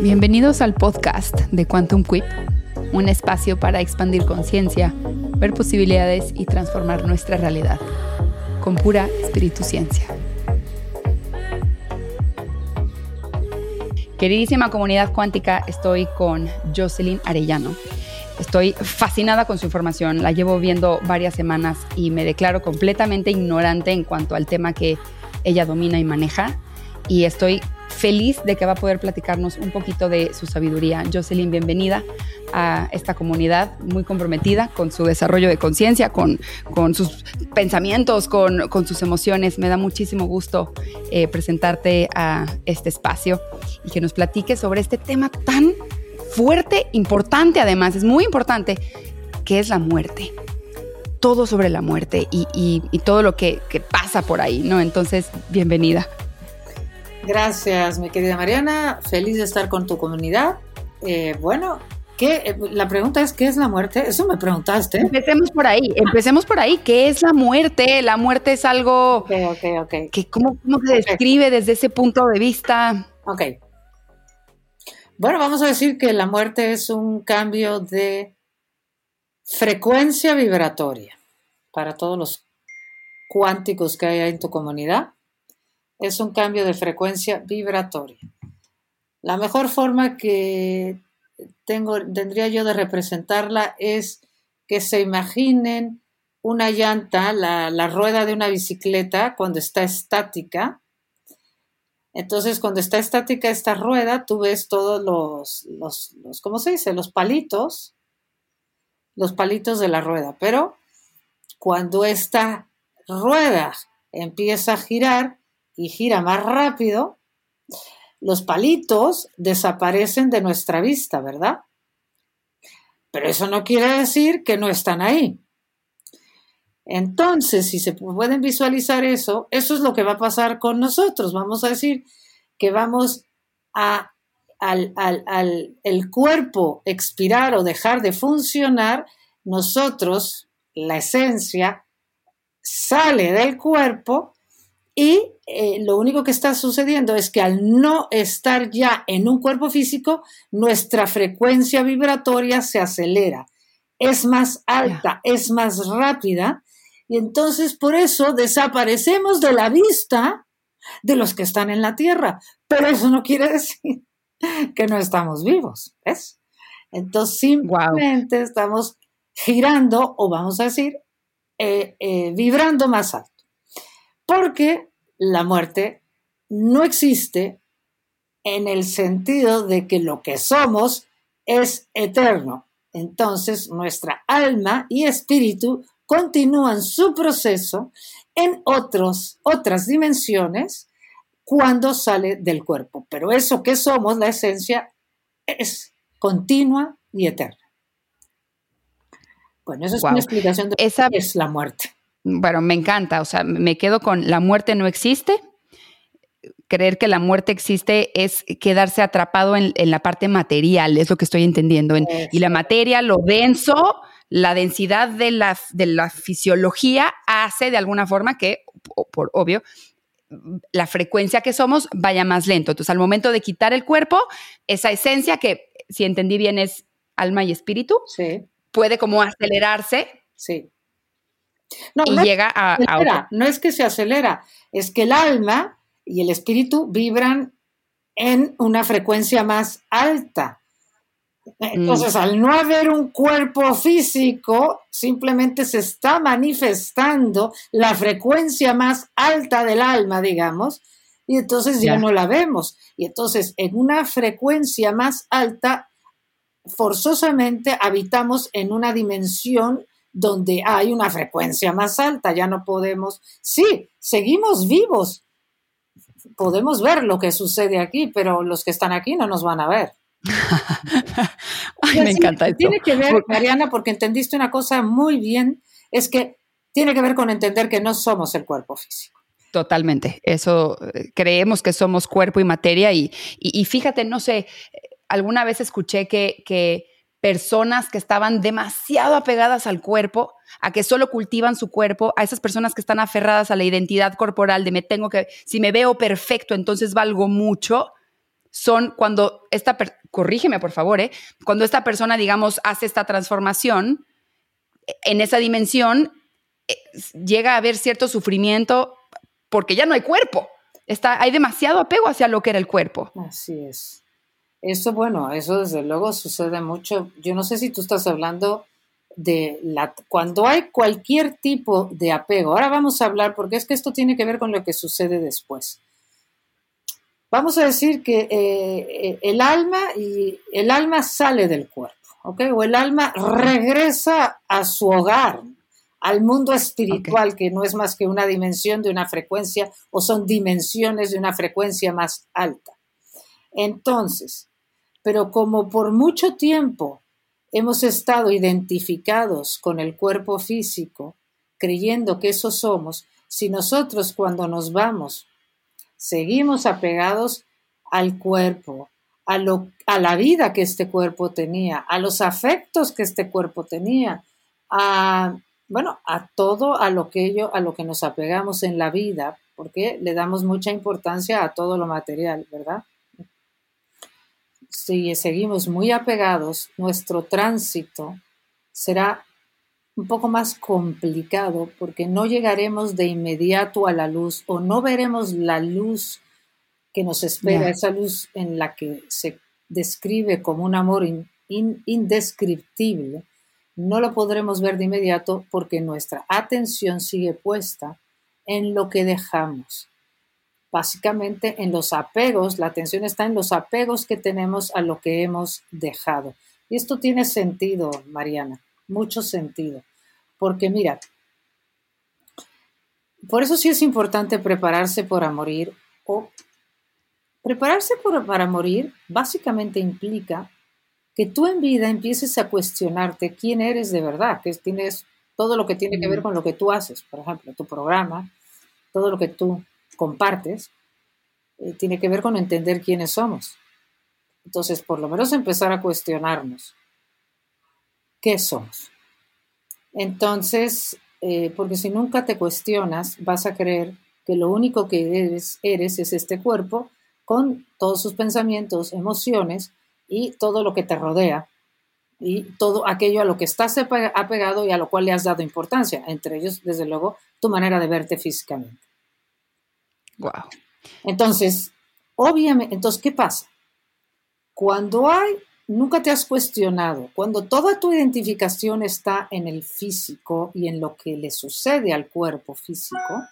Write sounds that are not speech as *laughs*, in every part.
Bienvenidos al podcast de Quantum Quip, un espacio para expandir conciencia, ver posibilidades y transformar nuestra realidad con pura espíritu ciencia. Queridísima comunidad cuántica, estoy con Jocelyn Arellano. Estoy fascinada con su información, la llevo viendo varias semanas y me declaro completamente ignorante en cuanto al tema que ella domina y maneja. Y estoy feliz de que va a poder platicarnos un poquito de su sabiduría. Jocelyn, bienvenida a esta comunidad muy comprometida con su desarrollo de conciencia, con, con, sus pensamientos, con, con, sus emociones. Me da muchísimo gusto eh, presentarte a este espacio y que nos platiques sobre este tema tan fuerte, importante además, es muy importante, que es la muerte. Todo sobre la muerte y, y, y todo lo que, que pasa por ahí, ¿no? Entonces, bienvenida. Gracias, mi querida Mariana. Feliz de estar con tu comunidad. Eh, bueno, ¿qué? la pregunta es, ¿qué es la muerte? Eso me preguntaste. Empecemos por ahí, empecemos por ahí. ¿Qué es la muerte? La muerte es algo okay, okay, okay. que ¿cómo, cómo se describe desde ese punto de vista? Ok. Bueno, vamos a decir que la muerte es un cambio de frecuencia vibratoria para todos los cuánticos que hay en tu comunidad es un cambio de frecuencia vibratoria. La mejor forma que tengo, tendría yo de representarla es que se imaginen una llanta, la, rueda de una bicicleta cuando está estática. Entonces, cuando está estática esta rueda, tú ves todos los, los, los, ¿cómo se dice? Los palitos, los palitos de la rueda. Pero cuando esta rueda empieza a girar, y gira más rápido, los palitos desaparecen de nuestra vista, ¿verdad? Pero eso no quiere decir que no están ahí. Entonces, si se pueden visualizar eso, eso es lo que va a pasar con nosotros. Vamos a decir que vamos a al, al, al el cuerpo expirar o dejar de funcionar, nosotros, la esencia, sale del cuerpo y eh, lo único que está sucediendo es que al no estar ya en un cuerpo físico, nuestra frecuencia vibratoria se acelera, es más alta, es más rápida, y entonces por eso desaparecemos de la vista de los que están en la Tierra. Pero eso no quiere decir *laughs* que no estamos vivos, ¿ves? Entonces simplemente wow. estamos girando, o vamos a decir, eh, eh, vibrando más alto. Porque la muerte no existe en el sentido de que lo que somos es eterno. Entonces nuestra alma y espíritu continúan su proceso en otros, otras dimensiones cuando sale del cuerpo. Pero eso que somos, la esencia, es continua y eterna. Bueno, esa es wow. una explicación de Esa... qué es la muerte bueno, me encanta, o sea, me quedo con la muerte no existe. Creer que la muerte existe es quedarse atrapado en, en la parte material, es lo que estoy entendiendo. En, y la materia, lo denso, la densidad de la, de la fisiología hace de alguna forma que, por obvio, la frecuencia que somos vaya más lento. Entonces, al momento de quitar el cuerpo, esa esencia que, si entendí bien, es alma y espíritu, sí. puede como acelerarse. Sí no, y no llega a. No es que se acelera, es que el alma y el espíritu vibran en una frecuencia más alta. Entonces, mm. al no haber un cuerpo físico, simplemente se está manifestando la frecuencia más alta del alma, digamos, y entonces ya, ya no la vemos. Y entonces, en una frecuencia más alta, forzosamente habitamos en una dimensión donde hay una frecuencia más alta, ya no podemos, sí, seguimos vivos, podemos ver lo que sucede aquí, pero los que están aquí no nos van a ver. *laughs* Ay, me encanta esto. Tiene que ver, Mariana, porque entendiste una cosa muy bien, es que tiene que ver con entender que no somos el cuerpo físico. Totalmente. Eso eh, creemos que somos cuerpo y materia. Y, y, y fíjate, no sé, alguna vez escuché que, que personas que estaban demasiado apegadas al cuerpo, a que solo cultivan su cuerpo, a esas personas que están aferradas a la identidad corporal de me tengo que, si me veo perfecto, entonces valgo mucho, son cuando esta, corrígeme por favor, ¿eh? cuando esta persona, digamos, hace esta transformación, en esa dimensión eh, llega a haber cierto sufrimiento porque ya no hay cuerpo. Está, hay demasiado apego hacia lo que era el cuerpo. Así es. Eso, bueno, eso desde luego sucede mucho. Yo no sé si tú estás hablando de la, cuando hay cualquier tipo de apego. Ahora vamos a hablar, porque es que esto tiene que ver con lo que sucede después. Vamos a decir que eh, el alma y el alma sale del cuerpo, ¿ok? O el alma regresa a su hogar, al mundo espiritual, que no es más que una dimensión de una frecuencia, o son dimensiones de una frecuencia más alta. Entonces, pero como por mucho tiempo hemos estado identificados con el cuerpo físico, creyendo que eso somos, si nosotros cuando nos vamos seguimos apegados al cuerpo, a, lo, a la vida que este cuerpo tenía, a los afectos que este cuerpo tenía, a, bueno, a todo a lo que ello, a lo que nos apegamos en la vida, porque le damos mucha importancia a todo lo material, ¿verdad? Si seguimos muy apegados, nuestro tránsito será un poco más complicado porque no llegaremos de inmediato a la luz o no veremos la luz que nos espera, esa luz en la que se describe como un amor indescriptible, no lo podremos ver de inmediato porque nuestra atención sigue puesta en lo que dejamos. Básicamente en los apegos, la atención está en los apegos que tenemos a lo que hemos dejado. Y esto tiene sentido, Mariana, mucho sentido. Porque mira, por eso sí es importante prepararse para morir o prepararse para morir básicamente implica que tú en vida empieces a cuestionarte quién eres de verdad, que tienes todo lo que tiene que ver con lo que tú haces, por ejemplo, tu programa, todo lo que tú compartes, eh, tiene que ver con entender quiénes somos. Entonces, por lo menos empezar a cuestionarnos qué somos. Entonces, eh, porque si nunca te cuestionas, vas a creer que lo único que eres, eres es este cuerpo con todos sus pensamientos, emociones y todo lo que te rodea y todo aquello a lo que estás apegado y a lo cual le has dado importancia, entre ellos, desde luego, tu manera de verte físicamente. Wow. Entonces, obviamente, entonces, ¿qué pasa? Cuando hay nunca te has cuestionado, cuando toda tu identificación está en el físico y en lo que le sucede al cuerpo físico,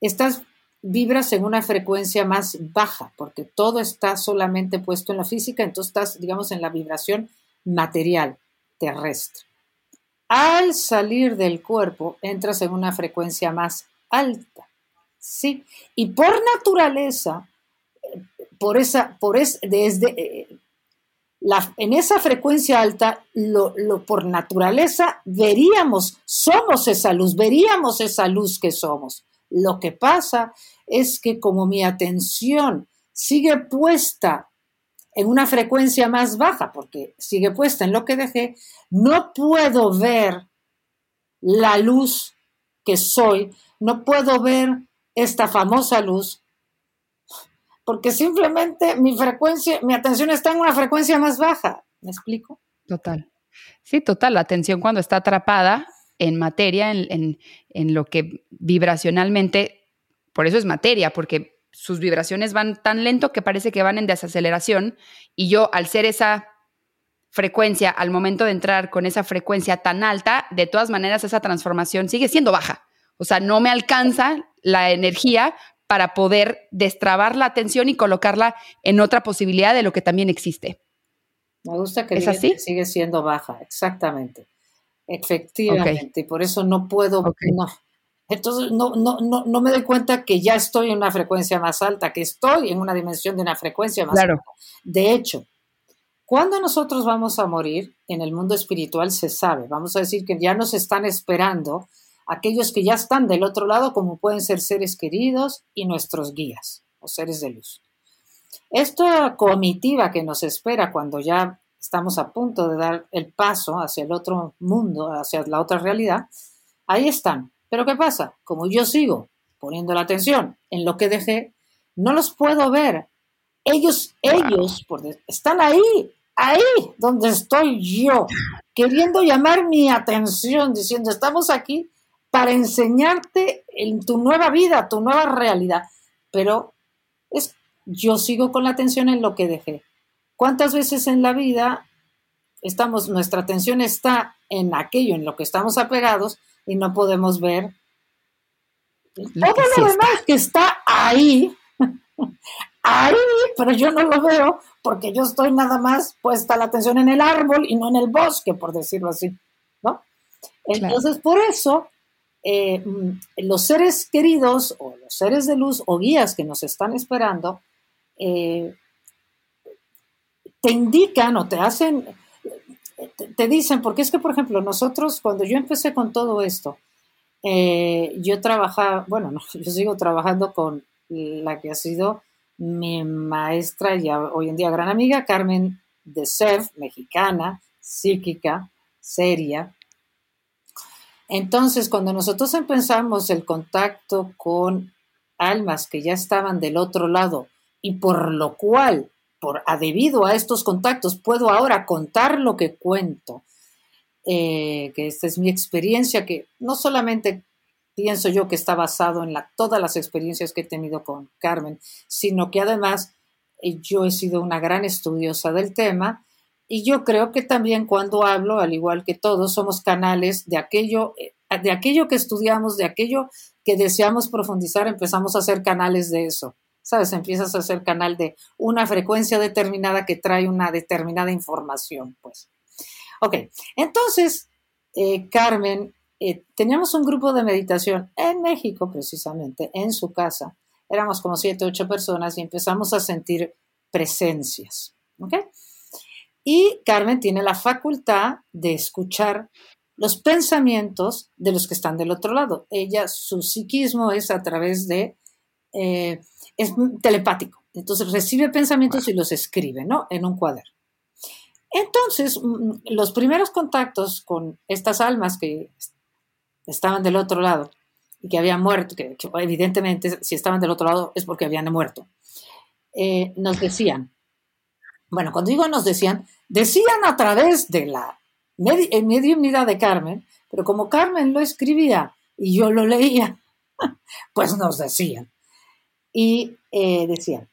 estás vibras en una frecuencia más baja, porque todo está solamente puesto en la física, entonces estás, digamos, en la vibración material, terrestre. Al salir del cuerpo, entras en una frecuencia más alta, ¿sí? Y por naturaleza, por esa, por es, desde, eh, en esa frecuencia alta, lo, por naturaleza, veríamos, somos esa luz, veríamos esa luz que somos. Lo que pasa es que como mi atención sigue puesta en una frecuencia más baja, porque sigue puesta en lo que dejé, no puedo ver la luz que soy, no puedo ver esta famosa luz porque simplemente mi frecuencia, mi atención está en una frecuencia más baja. ¿Me explico? Total. Sí, total. La atención cuando está atrapada en materia, en, lo que vibracionalmente, por eso es materia, porque sus vibraciones van tan lento que parece que van en desaceleración y yo al ser esa frecuencia, al momento de entrar con esa frecuencia tan alta, de todas maneras esa transformación sigue siendo baja. O sea, no me alcanza la energía para poder destrabar la atención y colocarla en otra posibilidad de lo que también existe. Me gusta que ¿Es así? sigue siendo baja, exactamente. Efectivamente, y por eso no puedo, no. Entonces no, no, no, no, me doy cuenta que ya estoy en una frecuencia más alta, que estoy en una dimensión de una frecuencia más alta. De hecho, cuando nosotros vamos a morir en el mundo espiritual se sabe, vamos a decir que ya nos están esperando aquellos que ya están del otro lado, como pueden ser seres queridos y nuestros guías o seres de luz. Esta comitiva que nos espera cuando ya estamos a punto de dar el paso hacia el otro mundo, hacia la otra realidad, ahí están. Pero ¿qué pasa? Como yo sigo poniendo la atención en lo que dejé, no los puedo ver ellos, ellos, están ahí, ahí donde estoy yo, queriendo llamar mi atención, diciendo, estamos aquí para enseñarte en tu nueva vida, tu nueva realidad. Pero es, yo sigo con la atención en lo que dejé. ¿Cuántas veces en la vida estamos, nuestra atención está en aquello en lo que estamos apegados y no podemos ver todo lo demás que está ahí, *laughs* ahí, pero yo no lo veo porque yo estoy nada más puesta la atención en el árbol y no en el bosque, por decirlo así, ¿no? Entonces, por eso, eh, los seres queridos o los seres de luz o guías que nos están esperando, eh, te indican o te hacen, te, dicen, porque es que, por ejemplo, nosotros, cuando yo empecé con todo esto, eh, yo trabajaba, bueno, *laughs* yo sigo trabajando con la que ha sido mi maestra y hoy en día gran amiga, Carmen de Sef, mexicana, psíquica, seria. Entonces, cuando nosotros empezamos el contacto con almas que ya estaban del otro lado y por lo cual, por, debido a estos contactos, puedo ahora contar lo que cuento, eh, que esta es mi experiencia, que no solamente pienso yo que está basado en la, todas las experiencias que he tenido con Carmen, sino que además eh, yo he sido una gran estudiosa del tema y yo creo que también cuando hablo, al igual que todos, somos canales de aquello, eh, de aquello que estudiamos, de aquello que deseamos profundizar, empezamos a hacer canales de eso. ¿Sabes? Empiezas a hacer canal de una frecuencia determinada que trae una determinada información, pues. Ok, entonces, eh, Carmen eh, teníamos un grupo de meditación en México, precisamente, en su casa. Éramos como siete, ocho personas y empezamos a sentir presencias. Y Carmen tiene la facultad de escuchar los pensamientos de los que están del otro lado. Ella, su psiquismo es a través de, eh, es telepático. Entonces recibe pensamientos y los escribe, ¿no? En un cuaderno. Entonces, mm, los primeros contactos con estas almas que estaban del otro lado y que habían muerto, que, evidentemente si estaban del otro lado es porque habían muerto, eh, nos decían, bueno, cuando digo nos decían, decían a través de la mediunidad de Carmen, pero como Carmen lo escribía y yo lo leía, *laughs* pues nos decían. Y eh, decían,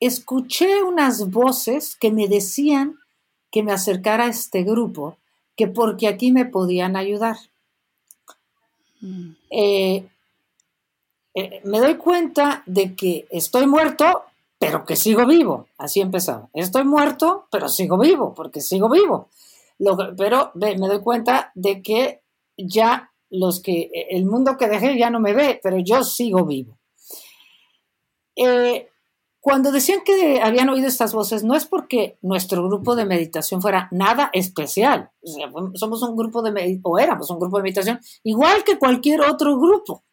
escuché unas voces que me decían que me acercara a este grupo, que porque aquí me podían ayudar. Eh, eh, me doy cuenta de que estoy muerto, pero que sigo vivo. Así empezaba. Estoy muerto, pero sigo vivo, porque sigo vivo. pero me doy cuenta de que ya los que el mundo que dejé ya no me ve, pero yo sigo vivo. Eh, cuando decían que habían oído estas voces, no es porque nuestro grupo de meditación fuera nada especial. somos un grupo de, o éramos un grupo de meditación, igual que cualquier otro grupo.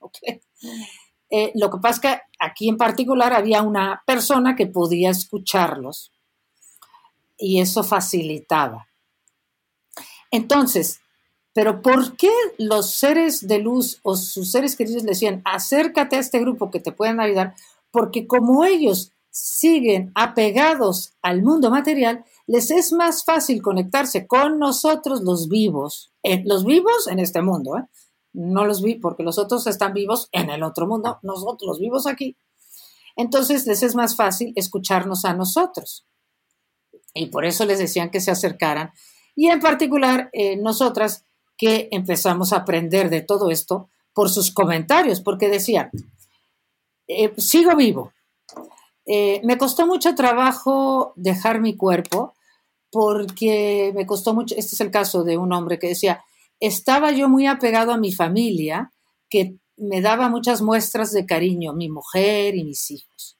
Eh, lo que pasa es que aquí en particular había una persona que podía escucharlos y eso facilitaba. Entonces, pero ¿por qué los seres de luz o sus seres queridos le decían, acércate a este grupo que te pueden ayudar? Porque como ellos siguen apegados al mundo material, les es más fácil conectarse con nosotros los vivos, los vivos en este mundo, ¿eh? No los vi porque los otros están vivos en el otro mundo, nosotros los vivos aquí. Entonces les es más fácil escucharnos a nosotros. Y por eso les decían que se acercaran. Y en particular, eh, nosotras que empezamos a aprender de todo esto por sus comentarios, porque decían, eh, sigo vivo, eh, me costó mucho trabajo dejar mi cuerpo porque me costó mucho, este es el caso de un hombre que decía, estaba yo muy apegado a mi familia, que me daba muchas muestras de cariño, mi mujer y mis hijos.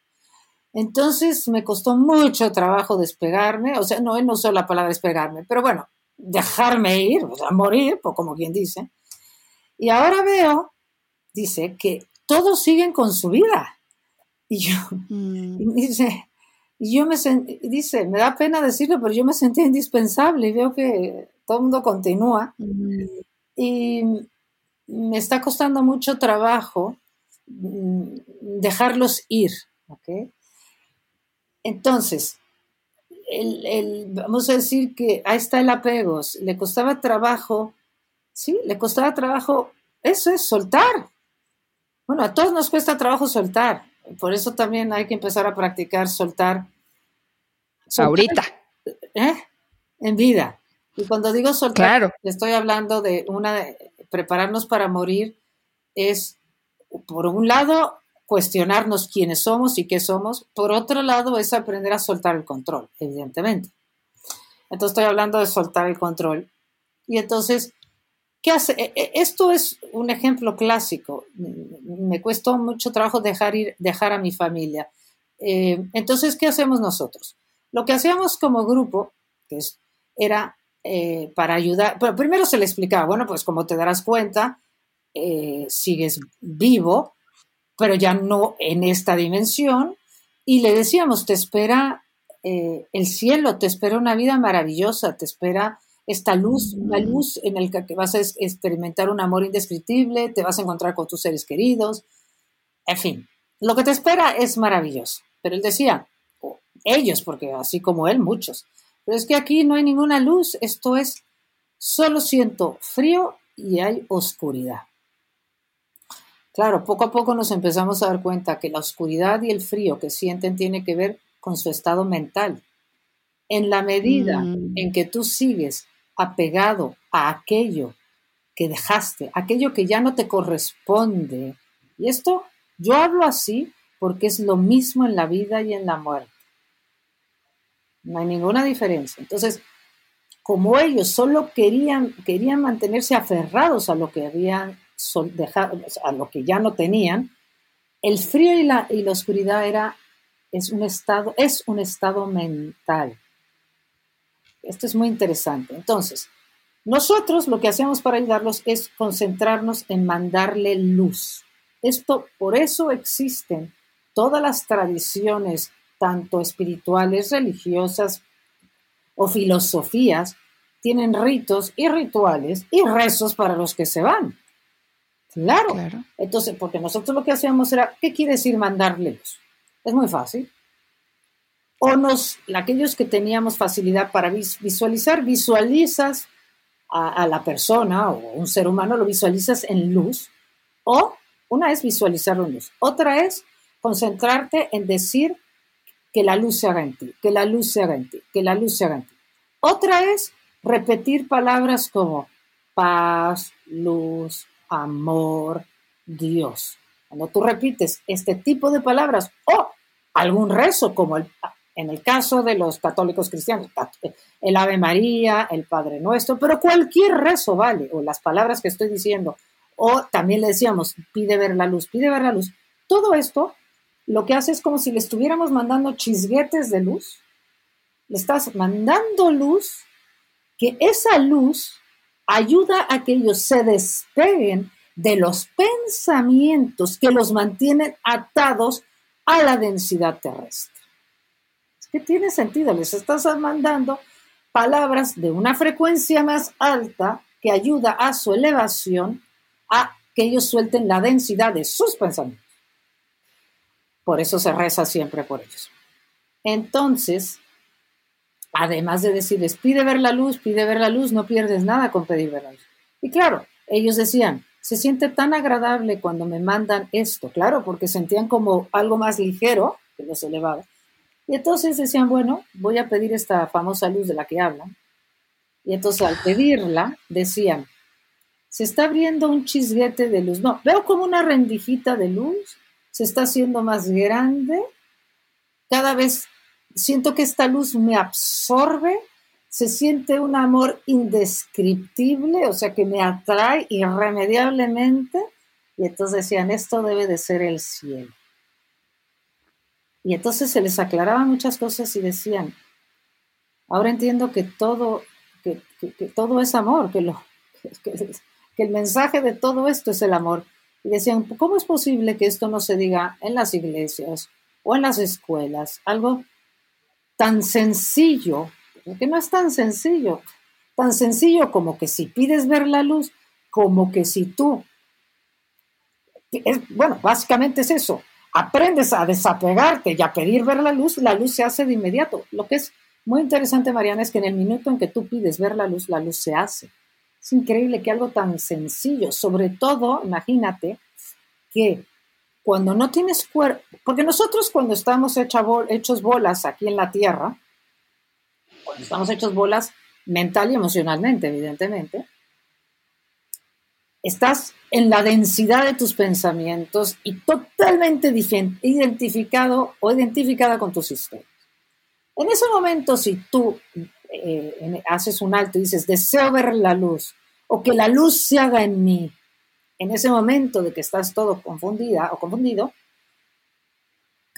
Entonces me costó mucho trabajo despegarme, o sea, no, no usó la palabra despegarme, pero bueno, dejarme ir, o sea, morir, como quien dice. Y ahora veo, dice, que todos siguen con su vida. Y yo, mm. dice, yo me dice, me da pena decirlo, pero yo me sentía indispensable y veo que todo el mundo continúa. Y me está costando mucho trabajo mm, dejarlos ir. Entonces, vamos a decir que ahí está el apego, le costaba trabajo, sí, le costaba trabajo, eso es soltar. Bueno, a todos nos cuesta trabajo soltar, por eso también hay que empezar a practicar soltar. Ahorita. ¿eh? En vida. Y cuando digo soltar, estoy hablando de una, prepararnos para morir, es, por un lado, cuestionarnos quiénes somos y qué somos. Por otro lado, es aprender a soltar el control, evidentemente. Entonces estoy hablando de soltar el control. Y entonces, ¿qué hace? E, e, esto es un ejemplo clásico. Me cuesta mucho trabajo dejar ir, dejar a mi familia. Eh, entonces, ¿qué hacemos nosotros? Lo que hacíamos como grupo, era eh, para ayudar, pero primero se le explicaba, bueno, pues como te darás cuenta, eh, sigues vivo, pero ya no en esta dimensión. Y le decíamos, te espera el cielo, te espera una vida maravillosa, te espera esta luz, una luz en la que vas a experimentar un amor indescriptible, te vas a encontrar con tus seres queridos, en fin, lo que te espera es maravilloso. Pero él decía, ellos, porque así como él, muchos, pero es que aquí no hay ninguna luz, esto es, solo siento frío y hay oscuridad. Claro, poco a poco nos empezamos a dar cuenta que la oscuridad y el frío que sienten tiene que ver con su estado mental. En la medida mm. en que tú sigues apegado a aquello que dejaste, aquello que ya no te corresponde, y esto yo hablo así porque es lo mismo en la vida y en la muerte. No hay ninguna diferencia. Entonces, como ellos solo querían, querían mantenerse aferrados a lo que habían a lo que ya no tenían, el frío y la, y la oscuridad era, es, un estado, es un estado mental. Esto es muy interesante. Entonces, nosotros lo que hacemos para ayudarlos es concentrarnos en mandarle luz. Esto, por eso existen todas las tradiciones, tanto espirituales, religiosas o filosofías, tienen ritos y rituales y rezos para los que se van. Claro. Entonces, porque nosotros lo que hacíamos era, ¿qué quiere decir mandarle luz? Es muy fácil. O nos, aquellos que teníamos facilidad para visualizar, visualizas a, la persona o un ser humano, lo visualizas en luz. O una es visualizarlo en luz. Otra es concentrarte en decir que la luz se haga en ti, que la luz se haga en ti, que la luz se haga en ti. Otra es repetir palabras como paz, luz, amor, Dios. Cuando tú repites este tipo de palabras o algún rezo, como el, en el caso de los católicos cristianos, el Ave María, el Padre Nuestro, pero cualquier rezo vale, o las palabras que estoy diciendo, o también le decíamos, pide ver la luz, pide ver la luz. Todo esto lo que hace es como si le estuviéramos mandando chisguetes de luz. Le estás mandando luz, que esa luz ayuda a que ellos se despeguen de los pensamientos que los mantienen atados a la densidad terrestre. Que tiene sentido, les estás mandando palabras de una frecuencia más alta que ayuda a su elevación, a que ellos suelten la densidad de sus pensamientos. Por eso se reza siempre por ellos. Entonces, Además de decirles, pide ver la luz, pide ver la luz, no pierdes nada con pedir ver la luz. Y claro, ellos decían, se siente tan agradable cuando me mandan esto, claro, porque sentían como algo más ligero que los elevaba. Y entonces decían, bueno, voy a pedir esta famosa luz de la que hablan. Y entonces al pedirla, decían, se está abriendo un chisguete de luz. No, veo como una rendijita de luz, se está haciendo más grande, cada vez siento que esta luz me absorbe, se siente un amor indescriptible, o sea, que me atrae irremediablemente. Y entonces decían, esto debe de ser el cielo. Y entonces se les aclaraban muchas cosas y decían, ahora entiendo que todo, que, todo es amor, que, lo, *laughs* que el mensaje de todo esto es el amor. Y decían, ¿cómo es posible que esto no se diga en las iglesias o en las escuelas? Algo tan sencillo, que no es tan sencillo, tan sencillo como que si pides ver la luz, como que si tú, bueno, básicamente es eso, aprendes a desapegarte y a pedir ver la luz, la luz se hace de inmediato. Lo que es muy interesante, Mariana, es que en el minuto en que tú pides ver la luz, la luz se hace. Es increíble que algo tan sencillo, sobre todo, imagínate que cuando no tienes cuerpo, porque nosotros cuando estamos hechos bolas aquí en la Tierra, cuando estamos hechos bolas mental y emocionalmente, evidentemente, estás en la densidad de tus pensamientos y totalmente identificado o identificada con tu sistema. En ese momento, si tú eh, haces un alto y dices, deseo ver la luz, o que la luz se haga en mí, en ese momento de que estás todo confundida o confundido,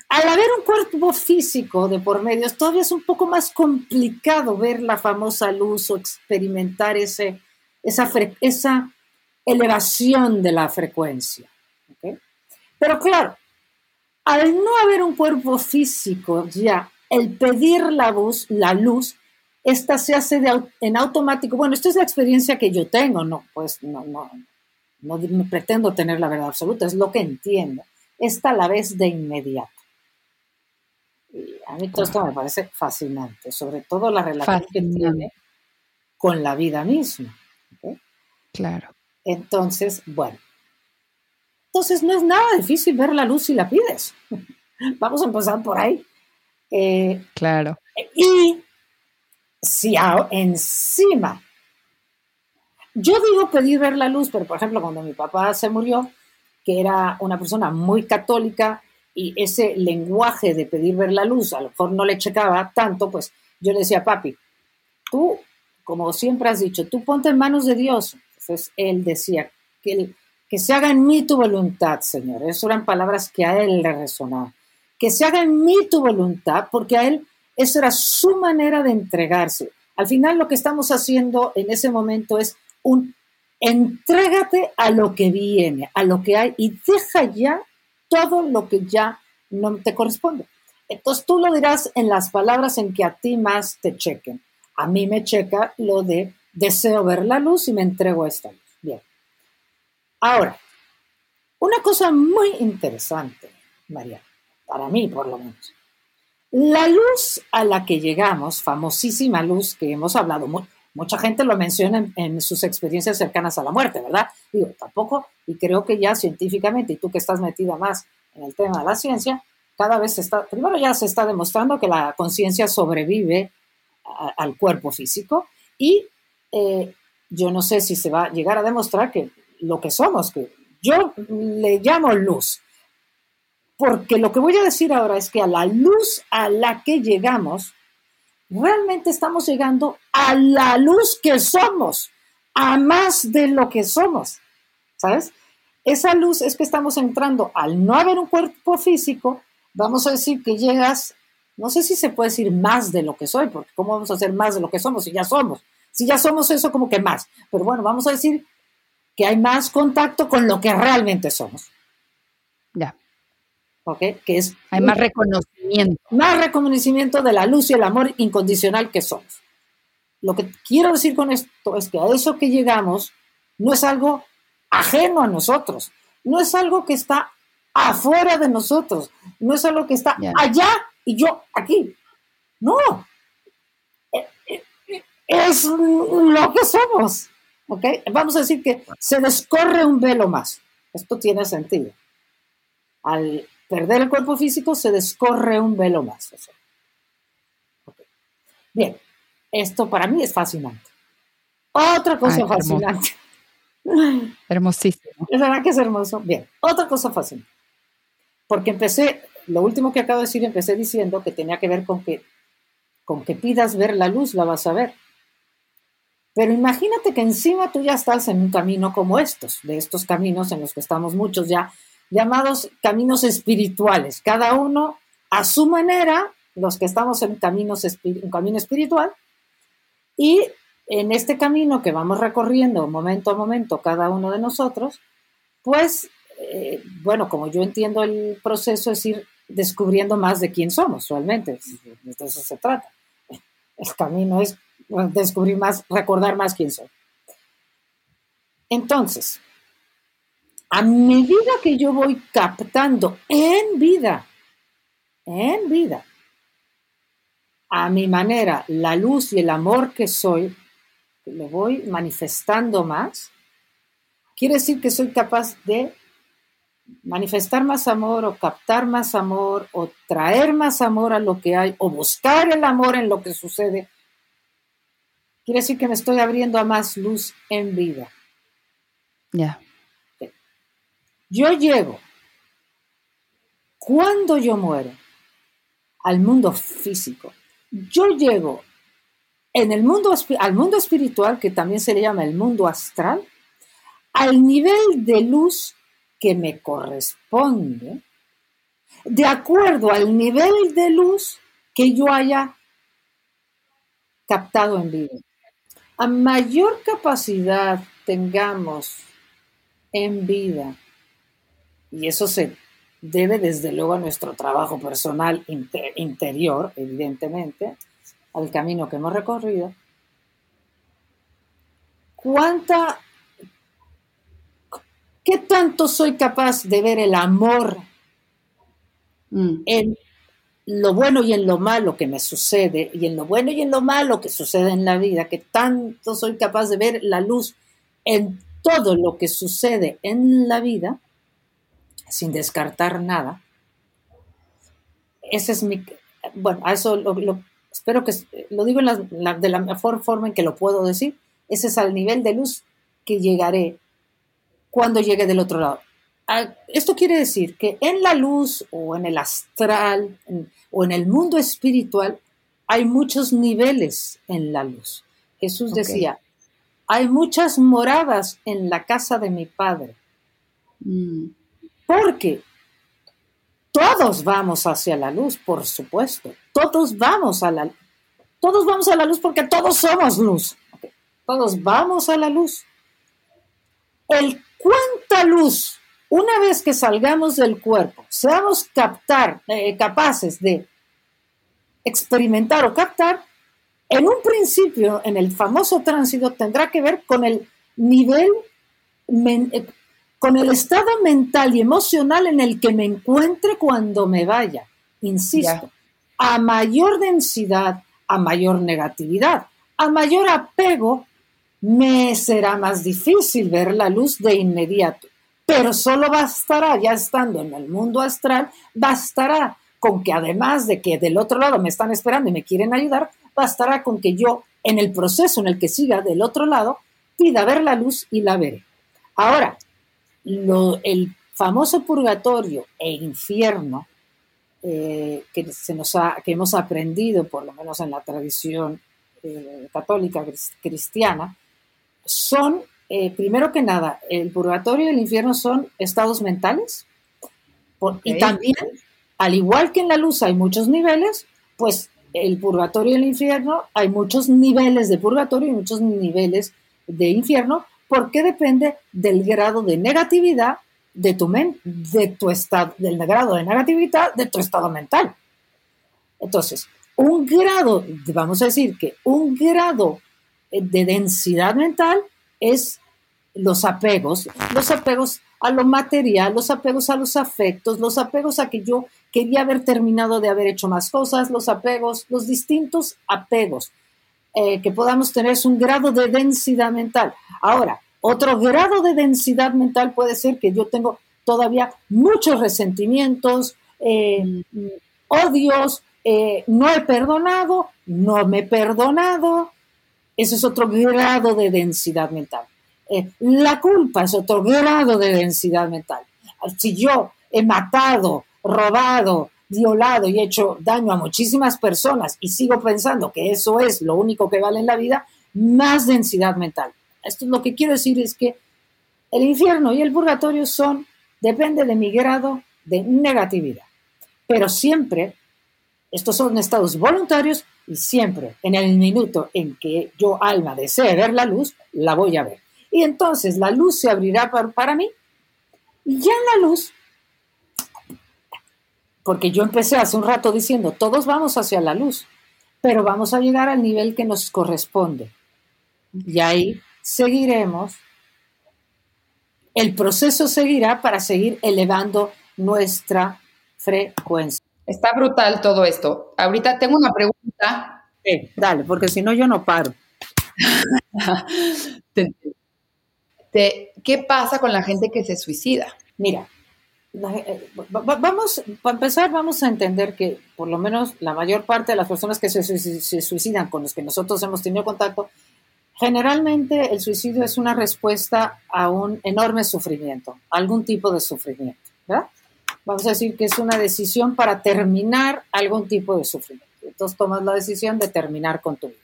al haber un cuerpo físico de por medio, todavía es un poco más complicado ver la famosa luz o experimentar ese, esa, esa elevación de la frecuencia. Pero claro, al no haber un cuerpo físico ya, el pedir la luz, la luz, esta se hace en automático. Bueno, esta es la experiencia que yo tengo, no, pues no, no, no pretendo tener la verdad absoluta, es lo que entiendo. Esta a la vez de inmediato. Y a mí todo esto me parece fascinante, sobre todo la relación que tiene con la vida misma. Claro. Entonces, bueno. Entonces no es nada difícil ver la luz si la pides. *laughs* Vamos a empezar por ahí. Eh, claro. Y si encima yo digo pedir ver la luz, pero por ejemplo, cuando mi papá se murió, que era una persona muy católica y ese lenguaje de pedir ver la luz a lo mejor no le checaba tanto, pues yo le decía, papi, tú, como siempre has dicho, tú ponte en manos de Dios. Entonces él decía, que, que se haga en mí tu voluntad, Señor. Esas eran palabras que a él le resonaban. Que se haga en mí tu voluntad, porque a él esa era su manera de entregarse. Al final lo que estamos haciendo en ese momento es un entrégate a lo que viene, a lo que hay y deja ya todo lo que ya no te corresponde. Entonces tú lo dirás en las palabras en que a ti más te chequen. A mí me checa lo de deseo ver la luz y me entrego a esta luz. Bien. Ahora, una cosa muy interesante, María, para mí por lo menos. La luz a la que llegamos, famosísima luz que hemos hablado mucho, Mucha gente lo menciona en, sus experiencias cercanas a la muerte, ¿verdad? Digo, tampoco, y creo que ya científicamente, y tú que estás metida más en el tema de la ciencia, cada vez se está, primero ya se está demostrando que la conciencia sobrevive al cuerpo físico y eh, yo no sé si se va a llegar a demostrar que lo que somos, que yo le llamo luz, porque lo que voy a decir ahora es que a la luz a la que llegamos, realmente estamos llegando a la luz que somos, a más de lo que somos, ¿sabes? Esa luz es que estamos entrando, al no haber un cuerpo físico, vamos a decir que llegas, no sé si se puede decir más de lo que soy, porque ¿cómo vamos a hacer más de lo que somos si ya somos? Si ya somos eso, como que más. Pero bueno, vamos a decir que hay más contacto con lo que realmente somos. Ya. Que es Hay más reconocimiento. Más reconocimiento de la luz y el amor incondicional que somos. Lo que quiero decir con esto es que a eso que llegamos no es algo ajeno a nosotros, no es algo que está afuera de nosotros, no es algo que está allá y yo aquí. No. Es lo que somos. ¿okay? Vamos a decir que se descorre un velo más. Esto tiene sentido. Al perder el cuerpo físico, se descorre un velo más. Bien, esto para mí es fascinante. Otra cosa fascinante. Hermosísimo. Es verdad que es hermoso. Bien, otra cosa fascinante. Porque empecé, lo último que acabo de decir, empecé diciendo que tenía que ver con que, con que pidas ver la luz, la vas a ver. Pero imagínate que encima tú ya estás en un camino como estos, de estos caminos en los que estamos muchos ya llamados caminos espirituales, cada uno a su manera, los que estamos en caminos, un camino espiritual, y en este camino que vamos recorriendo momento a momento cada uno de nosotros, pues, eh, bueno, como yo entiendo el proceso es ir descubriendo más de quién somos realmente, de eso se trata. El camino es descubrir más, recordar más quién soy. Entonces, a medida que yo voy captando en vida, en vida, a mi manera, la luz y el amor que soy, lo voy manifestando más, quiere decir que soy capaz de manifestar más amor o captar más amor o traer más amor a lo que hay o buscar el amor en lo que sucede. Quiere decir que me estoy abriendo a más luz en vida. Ya. Yo llego, cuando yo muero, al mundo físico. Yo llego en el mundo, al mundo espiritual, que también se le llama el mundo astral, al nivel de luz que me corresponde, de acuerdo al nivel de luz que yo haya captado en vida. A mayor capacidad tengamos en vida y eso se debe desde luego a nuestro trabajo personal interior, evidentemente, al camino que hemos recorrido. ¿Cuánta, qué tanto soy capaz de ver el amor mm. en lo bueno y en lo malo que me sucede, y en lo bueno y en lo malo que sucede en la vida, que tanto soy capaz de ver la luz en todo lo que sucede en la vida, sin descartar nada. Ese es mi, bueno, a eso lo, espero que, lo digo de la mejor forma en que lo puedo decir, ese es al nivel de luz que llegaré cuando llegue del otro lado. Esto quiere decir que en la luz o en el astral o en el mundo espiritual hay muchos niveles en la luz. Jesús decía, hay muchas moradas en la casa de mi Padre. Mm. Porque todos vamos hacia la luz, por supuesto. Todos vamos a la todos vamos a la luz porque todos somos luz. Todos vamos a la luz. El cuánta luz, una vez que salgamos del cuerpo, seamos captar, eh, capaces de experimentar o captar, en un principio, en el famoso tránsito, tendrá que ver con el nivel eh, con el estado mental y emocional en el que me encuentre cuando me vaya. Insisto, a mayor densidad, a mayor negatividad, a mayor apego, me será más difícil ver la luz de inmediato. Pero solo bastará, ya estando en el mundo astral, bastará con que además de que del otro lado me están esperando y me quieren ayudar, bastará con que yo, en el proceso en el que siga del otro lado, pida ver la luz y la veré. Ahora, el famoso purgatorio e infierno eh, que, se nos que hemos aprendido, por lo menos en la tradición eh, católica cristiana, son, eh, primero que nada, el purgatorio y el infierno son estados mentales. Y también, al igual que en la luz hay muchos niveles, pues el purgatorio y el infierno hay muchos niveles de purgatorio y muchos niveles de infierno, porque depende del grado de negatividad de tu mente, de tu estado, del grado de negatividad de tu estado mental. Entonces, un grado, vamos a decir que un grado de densidad mental es los apegos, los apegos a lo material, los apegos a los afectos, los apegos a que yo quería haber terminado de haber hecho más cosas, los apegos, los distintos apegos. Eh, que podamos tener es un grado de densidad mental. Ahora, otro grado de densidad mental puede ser que yo tengo todavía muchos resentimientos, eh, odios, eh, no he perdonado, no me he perdonado. Ese es otro grado de densidad mental. la culpa es otro grado de densidad mental. Si yo he matado, robado, violado y hecho daño a muchísimas personas y sigo pensando que eso es lo único que vale en la vida, más densidad mental. Esto es lo que quiero decir es que el infierno y el purgatorio son, depende de mi grado de negatividad. Pero siempre, estos son estados voluntarios y siempre en el minuto en que yo alma desee ver la luz, la voy a ver. Y entonces la luz se abrirá para, para mí y ya en la luz porque yo empecé hace un rato diciendo, todos vamos hacia la luz, pero vamos a llegar al nivel que nos corresponde. Y ahí seguiremos el proceso seguirá para seguir elevando nuestra frecuencia. Está brutal todo esto. Ahorita tengo una pregunta. dale, porque si no yo no paro. *laughs* ¿Qué pasa con la gente que se suicida? Mira, eh, vamos, para empezar, vamos a entender que por lo menos la mayor parte de las personas que se, suicidan con los que nosotros hemos tenido contacto, generalmente el suicidio es una respuesta a un enorme sufrimiento, algún tipo de sufrimiento, ¿verdad? Vamos a decir que es una decisión para terminar algún tipo de sufrimiento. Entonces tomas la decisión de terminar con tu vida.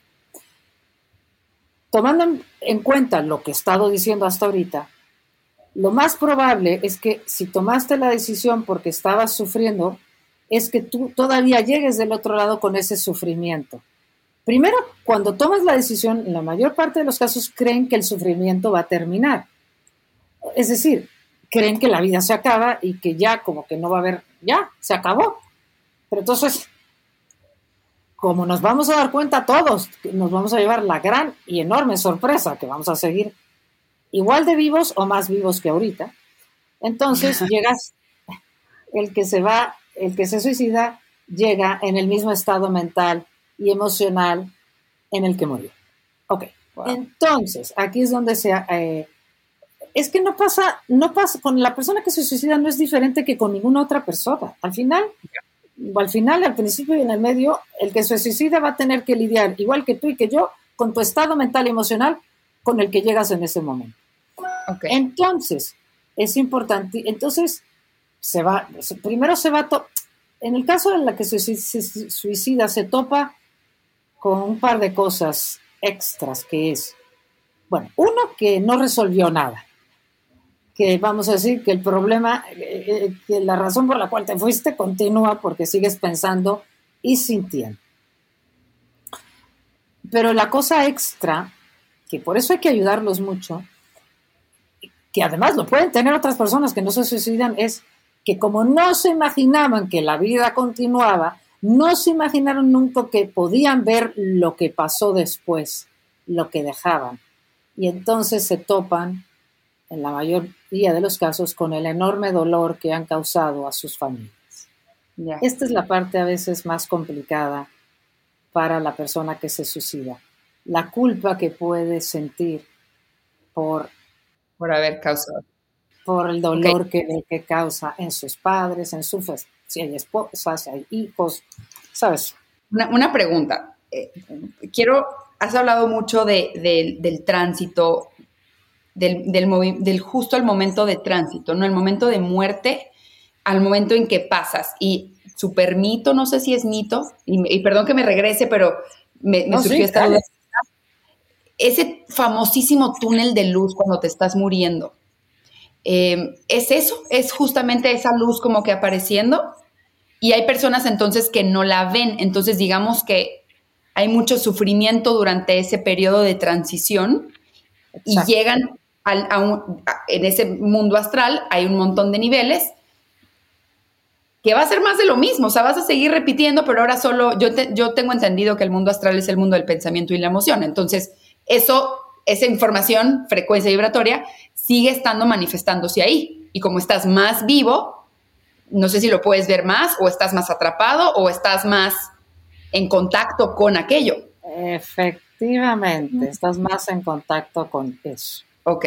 Tomando en cuenta lo que he estado diciendo hasta ahorita, lo más probable es que si tomaste la decisión porque estabas sufriendo, es que tú todavía llegues del otro lado con ese sufrimiento. Primero, cuando tomas la decisión, en la mayor parte de los casos creen que el sufrimiento va a terminar. Es decir, creen que la vida se acaba y que ya como que no va a haber, ya, se acabó. Pero entonces, como nos vamos a dar cuenta todos, nos vamos a llevar la gran y enorme sorpresa que vamos a seguir igual de vivos o más vivos que ahorita. Entonces *laughs* llegas, el que se va, el que se suicida, llega en el mismo estado mental y emocional en el que murió. Ok, entonces aquí es donde se... Eh, es que no pasa, no pasa, con la persona que se suicida no es diferente que con ninguna otra persona. Al final, al final, al principio y en el medio, el que se suicida va a tener que lidiar, igual que tú y que yo, con tu estado mental y emocional con el que llegas en ese momento. Entonces, es importante, entonces, se va, primero se va, en el caso en la que se, suicida, se topa con un par de cosas extras, que es, bueno, uno, que no resolvió nada, que vamos a decir que el problema, eh, eh, que la razón por la cual te fuiste continúa porque sigues pensando y sintiendo. Pero la cosa extra, que por eso hay que ayudarlos mucho, que además lo pueden tener otras personas que no se suicidan, es que como no se imaginaban que la vida continuaba, no se imaginaron nunca que podían ver lo que pasó después, lo que dejaban. Y entonces se topan, en la mayoría de los casos, con el enorme dolor que han causado a sus familias. Esta es la parte a veces más complicada para la persona que se suicida. La culpa que puede sentir por por haber causado. Por el dolor que, que causa en sus padres, en sus, si hay esposas, si hay hijos, ¿sabes? Una, pregunta. Eh, quiero, has hablado mucho de, del tránsito, del, del, justo el momento de tránsito, ¿no? El momento de muerte al momento en que pasas. Y super mito, no sé si es mito, y, perdón que me regrese, pero me, surgió esta duda ese famosísimo túnel de luz cuando te estás muriendo. Eh, es eso, es justamente esa luz como que apareciendo y hay personas entonces que no la ven, entonces digamos que hay mucho sufrimiento durante ese periodo de transición y llegan a en ese mundo astral, hay un montón de niveles que va a ser más de lo mismo, o sea, vas a seguir repitiendo, pero ahora solo, yo, yo tengo entendido que el mundo astral es el mundo del pensamiento y la emoción, entonces eso, esa información, frecuencia vibratoria, sigue estando manifestándose ahí. Y como estás más vivo, no sé si lo puedes ver más o estás más atrapado o estás más en contacto con aquello. Efectivamente, estás más en contacto con eso. Ok.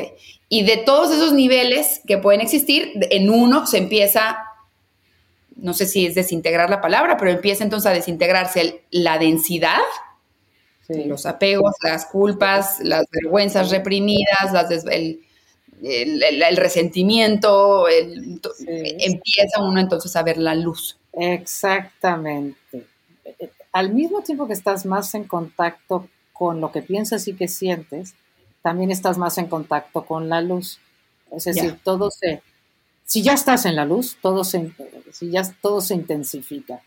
Y de todos esos niveles que pueden existir, en uno se empieza, no sé si es desintegrar la palabra, pero empieza entonces a desintegrarse la densidad los apegos, las culpas, las vergüenzas reprimidas, las el, resentimiento, empieza uno entonces a ver la luz. Exactamente. Al mismo tiempo que estás más en contacto con lo que piensas y que sientes, también estás más en contacto con la luz. Es decir, todo se, si ya estás en la luz, todo se, si ya todo se intensifica.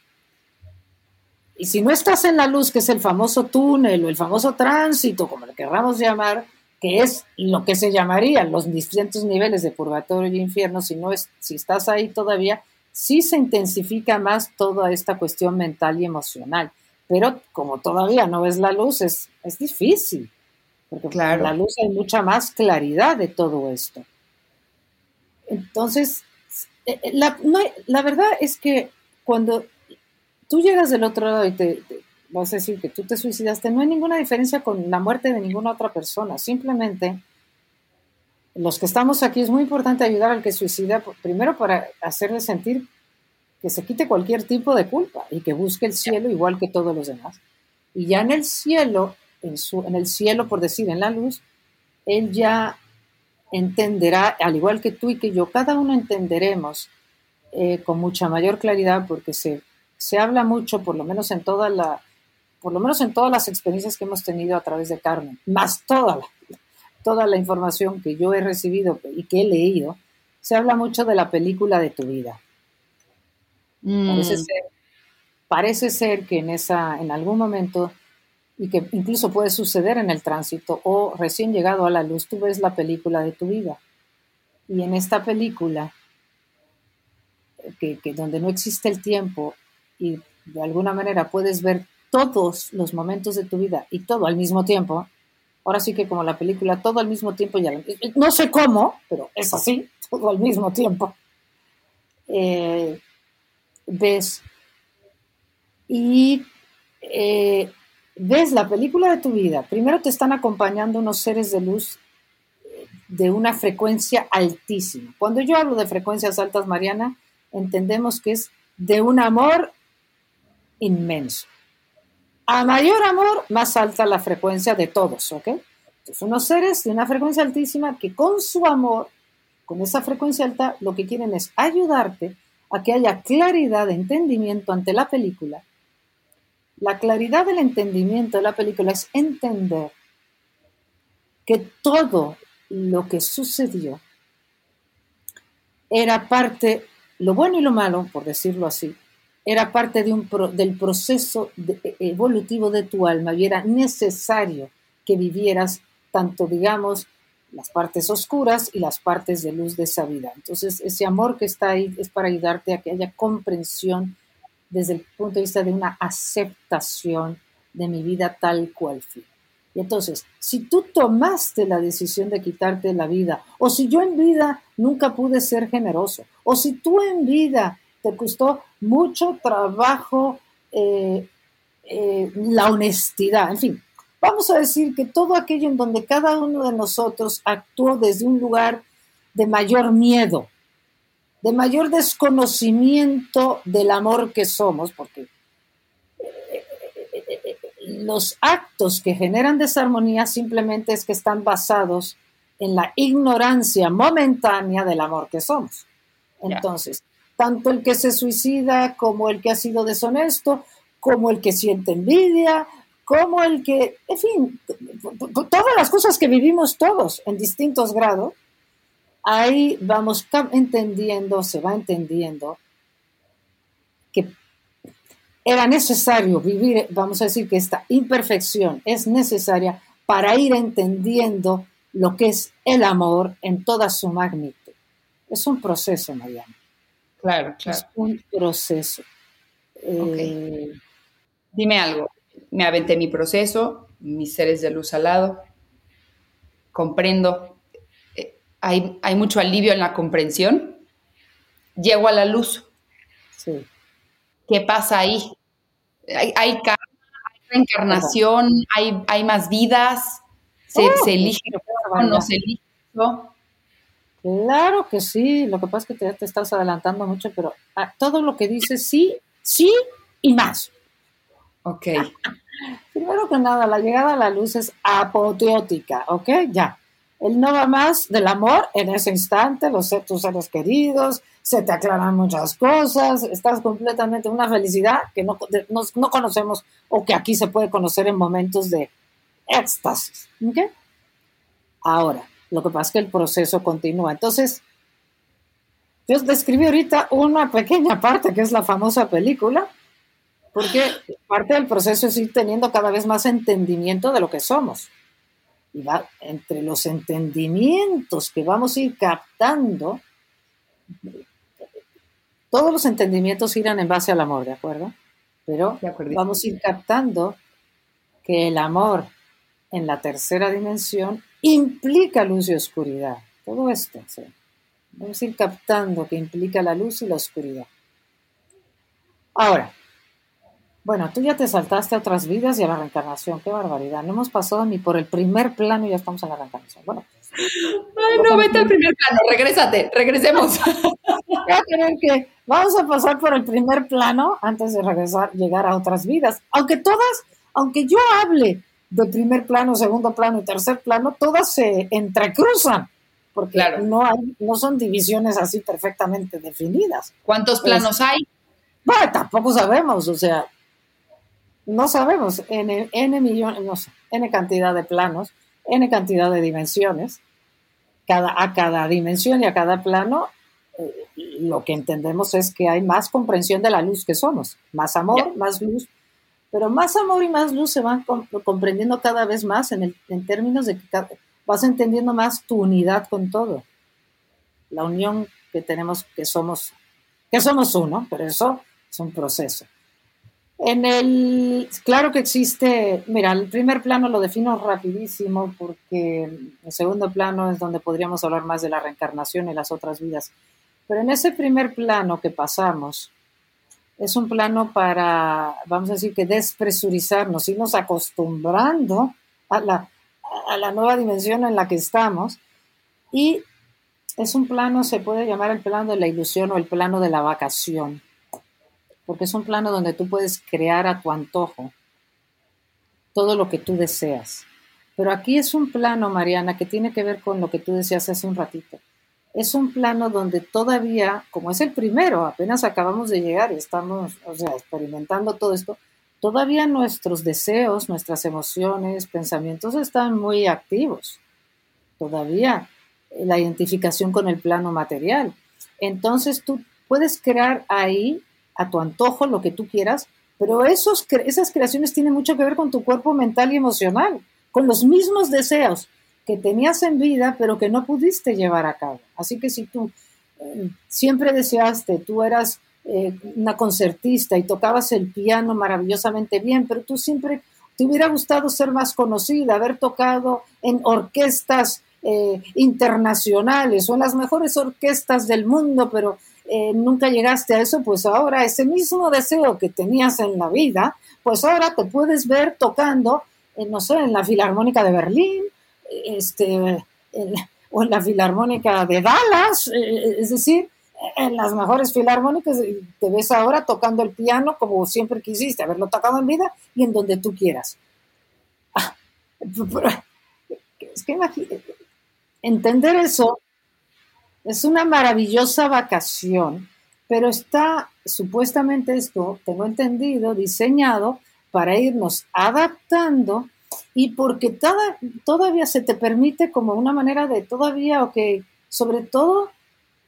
Y si no estás en la luz, que es el famoso túnel o el famoso tránsito, como le querramos llamar, que es lo que se llamarían los distintos niveles de purgatorio y infierno, si, no es, si estás ahí todavía, sí se intensifica más toda esta cuestión mental y emocional. Pero como todavía no ves la luz, es, es difícil, porque claro. la luz hay mucha más claridad de todo esto. Entonces, eh, eh, la, la, verdad es que cuando tú llegas del otro lado y te, vas a decir que tú te suicidaste, no hay ninguna diferencia con la muerte de ninguna otra persona. Simplemente, los que estamos aquí es muy importante ayudar al que suicida, primero para hacerle sentir que se quite cualquier tipo de culpa y que busque el cielo igual que todos los demás. Y ya en el cielo, en, su, en el cielo, por decir, en la luz, él ya entenderá, al igual que tú y que yo, cada uno entenderemos eh, con mucha mayor claridad porque se, se habla mucho, por lo menos en toda la, por lo menos en todas las experiencias que hemos tenido a través de Carmen, más toda la, toda la información que yo he recibido y que he leído, se habla mucho de la película de tu vida. Parece, mm. ser, parece ser que en, esa, en algún momento, y que incluso puede suceder en el tránsito o recién llegado a la luz, tú ves la película de tu vida. Y en esta película, que, que donde no existe el tiempo y de alguna manera puedes ver todos los momentos de tu vida y todo al mismo tiempo, ahora sí que como la película, todo al mismo tiempo, ya, no sé cómo, pero es así, *laughs* todo al mismo tiempo. Eh, ves y eh, ves la película de tu vida. Primero te están acompañando unos seres de luz eh, de una frecuencia altísima. Cuando yo hablo de frecuencias altas, Mariana, entendemos que es de un amor inmenso. A mayor amor, más alta la frecuencia de todos, ¿ok? Entonces, unos seres de una frecuencia altísima que con su amor, con esa frecuencia alta, lo que quieren es ayudarte a que haya claridad de entendimiento ante la película. La claridad del entendimiento de la película es entender que todo lo que sucedió era parte, lo bueno y lo malo, por decirlo así, era parte de un del proceso e, evolutivo de tu alma y era necesario que vivieras tanto, digamos, las partes oscuras y las partes de luz de esa vida. Entonces, ese amor que está ahí es para ayudarte a que haya comprensión desde el punto de vista de una aceptación de mi vida tal cual fui. Y entonces, si tú tomaste la decisión de quitarte la vida, o si yo en vida nunca pude ser generoso, o si tú en vida te costó mucho trabajo eh, eh, la honestidad, en fin, vamos a decir que todo aquello en donde cada uno de nosotros actuó desde un lugar de mayor miedo, de mayor desconocimiento del amor que somos, porque los actos que generan desarmonía simplemente es que están basados en la ignorancia momentánea del amor que somos. Entonces, tanto el que se suicida como el que ha sido deshonesto, como el que siente envidia, como el que, en fin, todas las cosas que vivimos todos en distintos grados, ahí vamos entendiendo, se va entendiendo que era necesario vivir, vamos a decir que esta imperfección es necesaria para ir entendiendo lo que es el amor en toda su magnitud. Es un proceso, Mariana. Claro, claro. Es un proceso. Eh, Dime algo. Me aventé mi proceso, mis seres de luz al lado, comprendo. Hay, hay, mucho alivio en la comprensión. Llego a la luz. Sí. ¿Qué pasa ahí? Hay, hay, reencarnación, hay, hay más vidas, se, oh, elige o no se elige. Claro que sí, lo que pasa es que te, te estás adelantando mucho, pero ah, todo lo que dices sí, sí y más. Ok. *laughs* Primero que nada, la llegada a la luz es apoteótica, ¿ok? Ya. El no va más del amor en ese instante, los seres queridos, se te aclaran muchas cosas, estás completamente en una felicidad que no, no conocemos o que aquí se puede conocer en momentos de éxtasis, ¿ok? Ahora, lo que pasa es que el proceso continúa. Entonces, yo describí ahorita una pequeña parte que es la famosa película, porque parte del proceso es ir teniendo cada vez más entendimiento de lo que somos. Y va entre los entendimientos que vamos a ir captando, todos los entendimientos irán en base al amor, ¿de acuerdo? Pero vamos a ir captando que el amor en la tercera dimensión implica luz y oscuridad. Todo esto. Vamos a ir captando que implica la luz y la oscuridad. Ahora, bueno, tú ya te saltaste a otras vidas y a la reencarnación. Qué barbaridad. No hemos pasado ni por el primer plano y ya estamos en la reencarnación. Bueno. Ay, no, vete al primer plano. Regrésate. Regresemos. *laughs* que, vamos a pasar por el primer plano antes de regresar, llegar a otras vidas. Aunque todas, aunque yo hable de primer plano, segundo plano y tercer plano, todas se entrecruzan. Porque no, hay, no son divisiones así perfectamente definidas. ¿Cuántos planos hay? Bueno, tampoco sabemos, o sea, no sabemos, n, n millones, no sé, n cantidad de planos, n cantidad de dimensiones. Cada, a cada dimensión y a cada plano, eh, lo que entendemos es que hay más comprensión de la luz que somos, más amor, más luz, pero más amor y más luz se van comprendiendo cada vez más en, el, en términos de que vas entendiendo más tu unidad con todo, la unión que tenemos, que somos, que somos uno, pero eso es un proceso. En el, claro que existe, mira, el primer plano lo defino rapidísimo porque el segundo plano es donde podríamos hablar más de la reencarnación y las otras vidas. Pero en ese primer plano que pasamos, es un plano para, vamos a decir que despresurizarnos, irnos acostumbrando a la, a la nueva dimensión en la que estamos. Y es un plano, se puede llamar el plano de la ilusión o el plano de la vacación porque es un plano donde tú puedes crear a tu antojo todo lo que tú deseas. Pero aquí es un plano, Mariana, que tiene que ver con lo que tú decías hace un ratito. Es un plano donde todavía, como es el primero, apenas acabamos de llegar y estamos, o sea, experimentando todo esto, todavía nuestros deseos, nuestras emociones, pensamientos están muy activos. Todavía la identificación con el plano material. Entonces tú puedes crear ahí a tu antojo, lo que tú quieras, pero esos, esas creaciones tienen mucho que ver con tu cuerpo mental y emocional, con los mismos deseos que tenías en vida, pero que no pudiste llevar a cabo. Así que si tú eh, siempre deseaste, tú eras eh, una concertista y tocabas el piano maravillosamente bien, pero tú siempre te hubiera gustado ser más conocida, haber tocado en orquestas eh, internacionales o en las mejores orquestas del mundo, pero eh, nunca llegaste a eso, pues ahora ese mismo deseo que tenías en la vida, pues ahora te puedes ver tocando, no sé, en la Filarmónica de Berlín, este, o en la Filarmónica de Dallas, eh, es decir, en las mejores filarmónicas te ves ahora tocando el piano como siempre quisiste haberlo tocado en vida y en donde tú quieras. *laughs* Es que entender eso es una maravillosa vacación, pero está supuestamente esto, tengo entendido, diseñado para irnos adaptando y porque todavía se te permite como una manera de todavía, ok, sobre todo,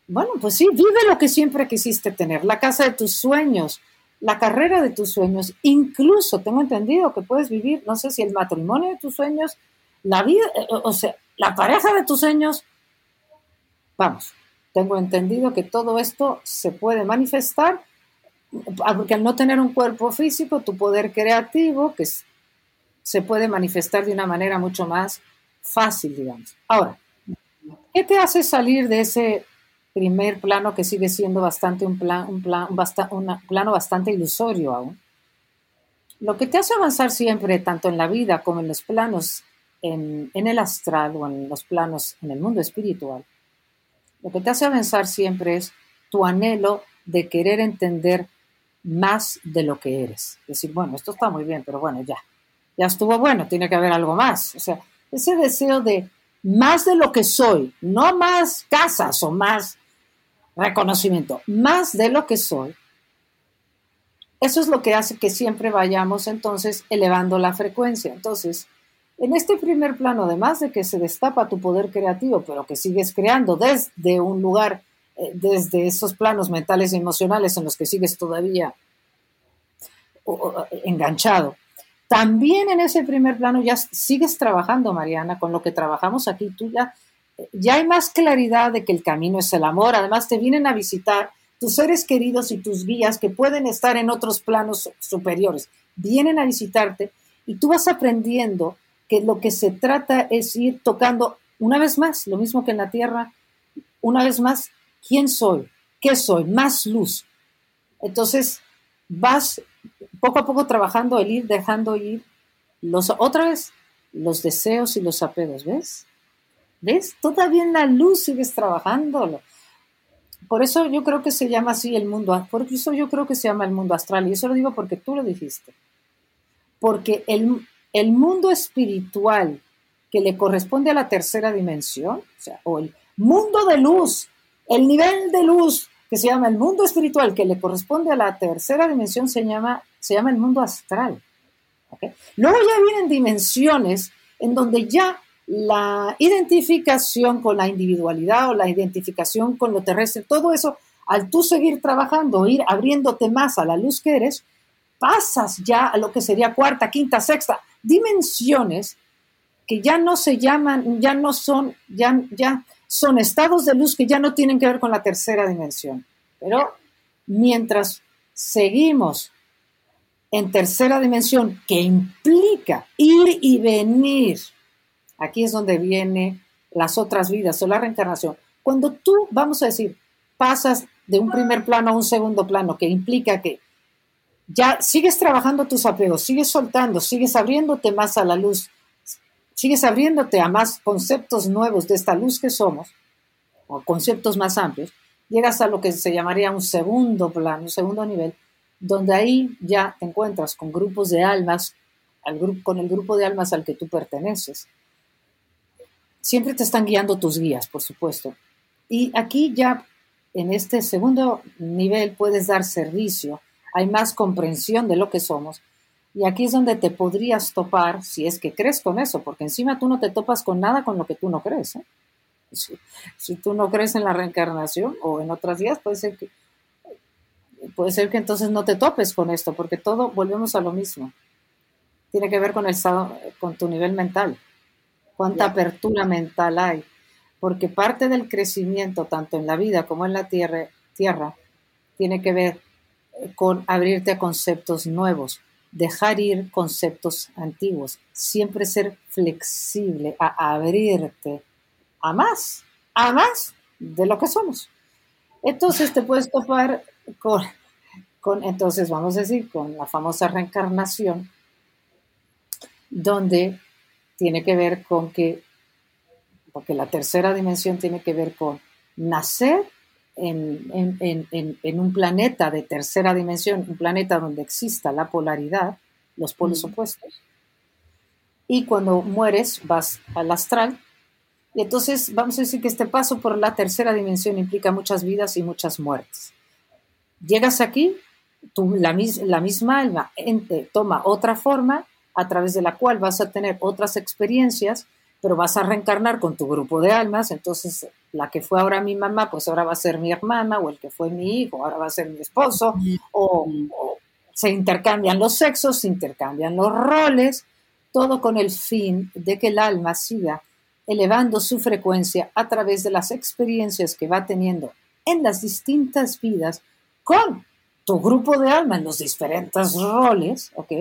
bueno, pues sí, vive lo que siempre quisiste tener, la casa de tus sueños, la carrera de tus sueños, incluso tengo entendido que puedes vivir, no sé si el matrimonio de tus sueños, la vida, o sea, la pareja de tus sueños, Vamos, tengo entendido que todo esto se puede manifestar porque al no tener un cuerpo físico, tu poder creativo, que se puede manifestar de una manera mucho más fácil, digamos. Ahora, ¿qué te hace salir de ese primer plano que sigue siendo bastante un, plan, un, plan, un plano bastante ilusorio aún? Lo que te hace avanzar siempre, tanto en la vida como en los planos, en, en el astral o en los planos en el mundo espiritual, lo que te hace avanzar siempre es tu anhelo de querer entender más de lo que eres. Decir, bueno, esto está muy bien, pero bueno, ya, ya estuvo bueno, tiene que haber algo más. O sea, ese deseo de más de lo que soy, no más casas o más reconocimiento, más de lo que soy. Eso es lo que hace que siempre vayamos entonces elevando la frecuencia. Entonces, en este primer plano, además de que se destapa tu poder creativo, pero que sigues creando desde un lugar, eh, desde esos planos mentales y emocionales en los que sigues todavía enganchado, también en ese primer plano ya sigues trabajando, Mariana, con lo que trabajamos aquí. Tú ya, ya hay más claridad de que el camino es el amor. Además, te vienen a visitar tus seres queridos y tus guías que pueden estar en otros planos superiores. Vienen a visitarte y tú vas aprendiendo que lo que se trata es ir tocando una vez más, lo mismo que en la tierra, una vez más, ¿quién soy? ¿Qué soy? Más luz. Entonces, vas poco a poco trabajando el ir dejando ir los, otra vez, los deseos y los apegos, ¿ves? ¿Ves? Todavía en la luz sigues trabajándolo. Por eso yo creo que se llama así el mundo, por eso yo creo que se llama el mundo astral, y eso lo digo porque tú lo dijiste. Porque el, el mundo espiritual que le corresponde a la tercera dimensión, o, el mundo de luz, el nivel de luz que se llama el mundo espiritual que le corresponde a la tercera dimensión se llama, se llama el mundo astral. Luego ya vienen dimensiones en donde ya la identificación con la individualidad o la identificación con lo terrestre, todo eso, al tú seguir trabajando, ir abriéndote más a la luz que eres, pasas ya a lo que sería cuarta, quinta, sexta, dimensiones que ya no se llaman, ya no son, ya, ya son estados de luz que ya no tienen que ver con la tercera dimensión. Pero mientras seguimos en tercera dimensión, que implica ir y venir, aquí es donde viene las otras vidas o la reencarnación. Cuando tú, vamos a decir, pasas de un primer plano a un segundo plano, que implica que ya sigues trabajando tus apegos, sigues soltando, sigues abriéndote más a la luz, sigues abriéndote a más conceptos nuevos de esta luz que somos, o conceptos más amplios, llegas a lo que se llamaría un segundo plano, un segundo nivel, donde ahí ya te encuentras con grupos de almas, al con el grupo de almas al que tú perteneces. Siempre te están guiando tus guías, por supuesto. Y aquí ya en este segundo nivel puedes dar servicio, hay más comprensión de lo que somos. Y aquí es donde te podrías topar, si es que crees con eso, porque encima tú no te topas con nada con lo que tú no crees. ¿eh? Si, si, tú no crees en la reencarnación o en otras vías, puede ser que puede ser que entonces no te topes con esto, porque todo volvemos a lo mismo. Tiene que ver con, el, con tu nivel mental. Cuánta apertura mental hay. Porque parte del crecimiento, tanto en la vida como en la tierra, tierra tiene que ver con abrirte a conceptos nuevos, dejar ir conceptos antiguos, siempre ser flexible, a abrirte a más, a más de lo que somos. Entonces te puedes topar con, entonces vamos a decir, con la famosa reencarnación, donde tiene que ver con que, porque la tercera dimensión tiene que ver con nacer en, un planeta de tercera dimensión, un planeta donde exista la polaridad, los polos opuestos, y cuando mueres vas al astral, y entonces vamos a decir que este paso por la tercera dimensión implica muchas vidas y muchas muertes. Llegas aquí, tú, la, la misma alma toma otra forma a través de la cual vas a tener otras experiencias, pero vas a reencarnar con tu grupo de almas, entonces la que fue ahora mi mamá, pues ahora va a ser mi hermana, o el que fue mi hijo, ahora va a ser mi esposo, o, se intercambian los sexos, se intercambian los roles, todo con el fin de que el alma siga elevando su frecuencia a través de las experiencias que va teniendo en las distintas vidas con tu grupo de alma en los diferentes roles, ¿ok?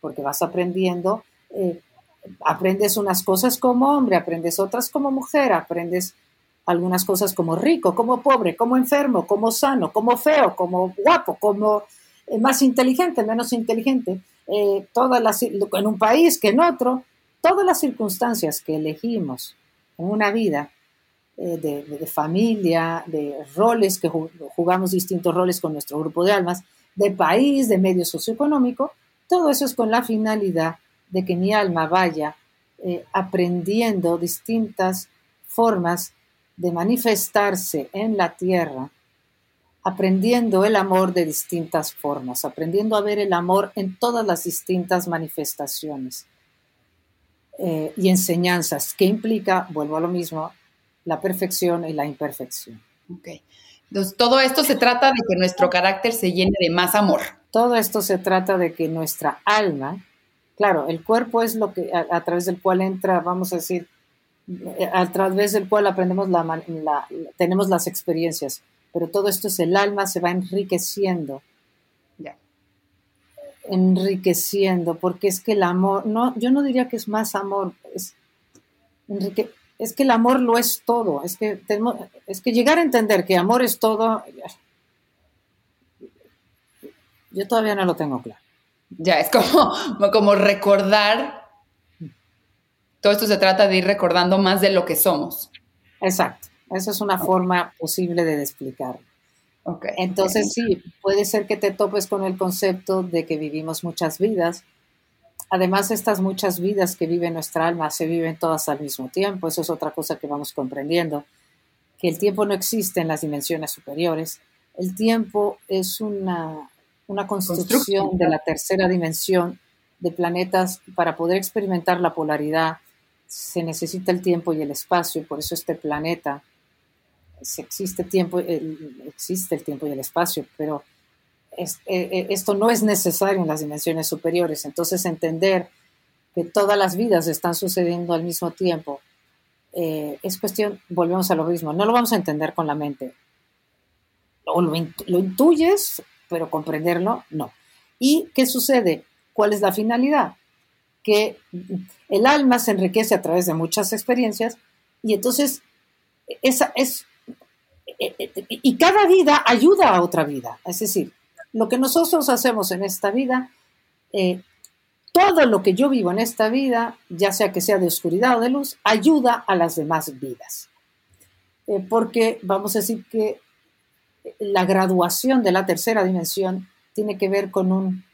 Porque vas aprendiendo, eh, aprendes unas cosas como hombre, aprendes otras como mujer, aprendes algunas cosas como rico, como pobre, como enfermo, como sano, como feo, como guapo, como eh, más inteligente, menos inteligente, eh, todas las, en un país que en otro, todas las circunstancias que elegimos en una vida eh, de, familia, de roles, que jugamos distintos roles con nuestro grupo de almas, de país, de medio socioeconómico, todo eso es con la finalidad de que mi alma vaya eh, aprendiendo distintas formas de manifestarse en la tierra, aprendiendo el amor de distintas formas, aprendiendo a ver el amor en todas las distintas manifestaciones eh, y enseñanzas, que implica, vuelvo a lo mismo, la perfección y la imperfección. Ok. Entonces, todo esto se trata de que nuestro carácter se llene de más amor. Todo esto se trata de que nuestra alma, claro, el cuerpo es lo que a, través del cual entra, vamos a decir, a través del cual aprendemos la, tenemos las experiencias, pero todo esto es el alma se va enriqueciendo. Ya. Enriqueciendo, porque es que el amor, no, yo no diría que es más amor, es enrique, es que el amor lo es todo, es que, es que llegar a entender que amor es todo, yo todavía no lo tengo claro. Ya, es como, *laughs* como recordar, todo esto se trata de ir recordando más de lo que somos. Exacto, esa es una forma posible de explicarlo. Okay. Entonces sí, puede ser que te topes con el concepto de que vivimos muchas vidas. Además, estas muchas vidas que vive nuestra alma se viven todas al mismo tiempo. Eso es otra cosa que vamos comprendiendo, que el tiempo no existe en las dimensiones superiores. El tiempo es una, una construcción de la tercera dimensión de planetas. Para poder experimentar la polaridad se necesita el tiempo y el espacio, por eso este planeta existe tiempo, existe el tiempo y el espacio, pero eh, eh, esto no es necesario en las dimensiones superiores. Entonces entender que todas las vidas están sucediendo al mismo tiempo eh, es cuestión, volvemos a lo mismo, no lo vamos a entender con la mente. O lo, lo intuyes, pero comprenderlo no. ¿Y qué sucede? ¿Cuál es la finalidad? Que el alma se enriquece a través de muchas experiencias y entonces esa es eh, eh, y cada vida ayuda a otra vida. Es decir, lo que nosotros hacemos en esta vida, eh, todo lo que yo vivo en esta vida, ya sea que sea de oscuridad o de luz, ayuda a las demás vidas. porque vamos a decir que la graduación de la tercera dimensión tiene que ver con un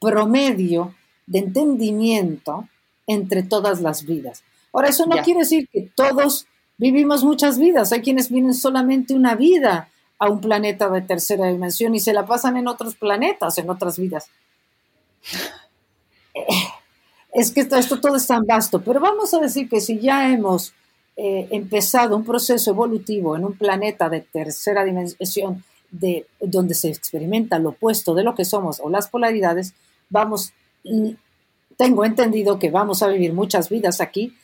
promedio de entendimiento entre todas las vidas. Ahora, eso no quiere decir que todos Vivimos muchas vidas. Hay quienes vienen solamente una vida a un planeta de tercera dimensión y se la pasan en otros planetas, en otras vidas. *laughs* Es que esto, todo es tan vasto, pero vamos a decir que si ya hemos eh, empezado un proceso evolutivo en un planeta de tercera dimensión, de, donde se experimenta lo opuesto de lo que somos o las polaridades, vamos, tengo entendido que vamos a vivir muchas vidas aquí,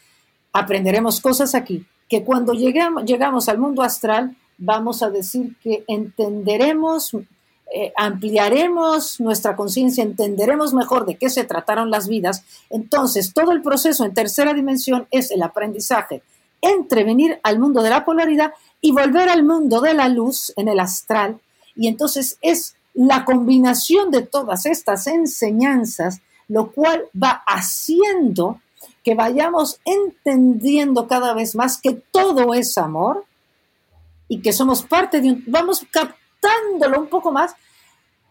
aprenderemos cosas aquí, que cuando lleguemos, llegamos al mundo astral, vamos a decir que entenderemos, eh, ampliaremos nuestra conciencia, entenderemos mejor de qué se trataron las vidas. Entonces, todo el proceso en tercera dimensión es el aprendizaje entre venir al mundo de la polaridad y volver al mundo de la luz en el astral. Y entonces es la combinación de todas estas enseñanzas lo cual va haciendo que vayamos entendiendo cada vez más que todo es amor y que somos parte de un, vamos captándolo un poco más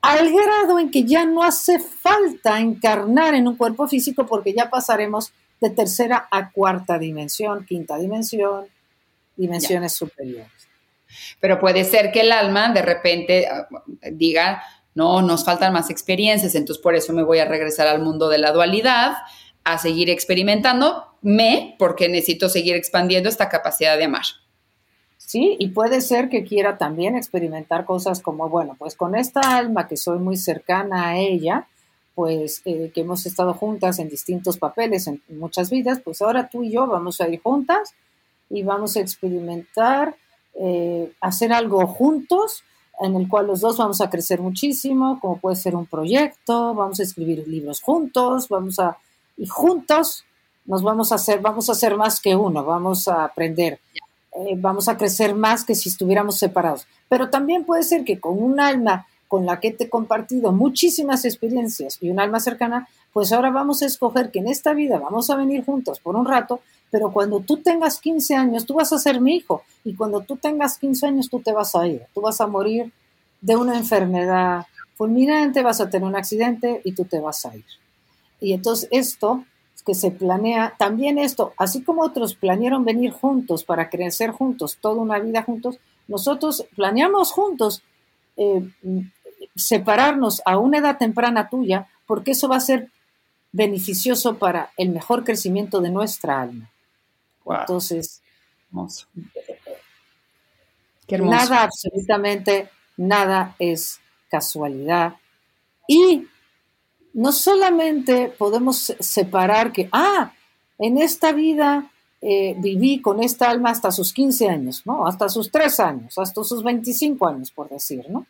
al grado en que ya no hace falta encarnar en un cuerpo físico porque ya pasaremos de tercera a cuarta dimensión, quinta dimensión, dimensiones superiores. Pero puede ser que el alma de repente ah, diga, no, nos faltan más experiencias, entonces por eso me voy a regresar al mundo de la dualidad, a seguir experimentando, me, porque necesito seguir expandiendo esta capacidad de amar. Sí, y puede ser que quiera también experimentar cosas como, bueno, pues con esta alma que soy muy cercana a ella, pues eh, que hemos estado juntas en distintos papeles, en muchas vidas, pues ahora tú y yo vamos a ir juntas y vamos a experimentar, eh, hacer algo juntos en el cual los dos vamos a crecer muchísimo, como puede ser un proyecto, vamos a escribir libros juntos, vamos a y juntos nos vamos a hacer, vamos a hacer más que uno, vamos a aprender, eh, vamos a crecer más que si estuviéramos separados. Pero también puede ser que con un alma con la que te he compartido muchísimas experiencias y un alma cercana, pues ahora vamos a escoger que en esta vida vamos a venir juntos por un rato, pero cuando tú tengas 15 años, tú vas a ser mi hijo, y cuando tú tengas 15 años, tú te vas a ir, tú vas a morir de una enfermedad fulminante, vas a tener un accidente y tú te vas a ir. Y entonces esto que se planea, también esto, así como otros planearon venir juntos para crecer juntos, toda una vida juntos, nosotros planeamos juntos eh, separarnos a una edad temprana tuya, porque eso va a ser beneficioso para el mejor crecimiento de nuestra alma. Entonces, nada, absolutamente nada es casualidad. Y no solamente podemos separar que, ah, en esta vida eh, viví con esta alma hasta sus 15 años, ¿no? Hasta sus 3 años, hasta sus 25 años, por decir, ¿no?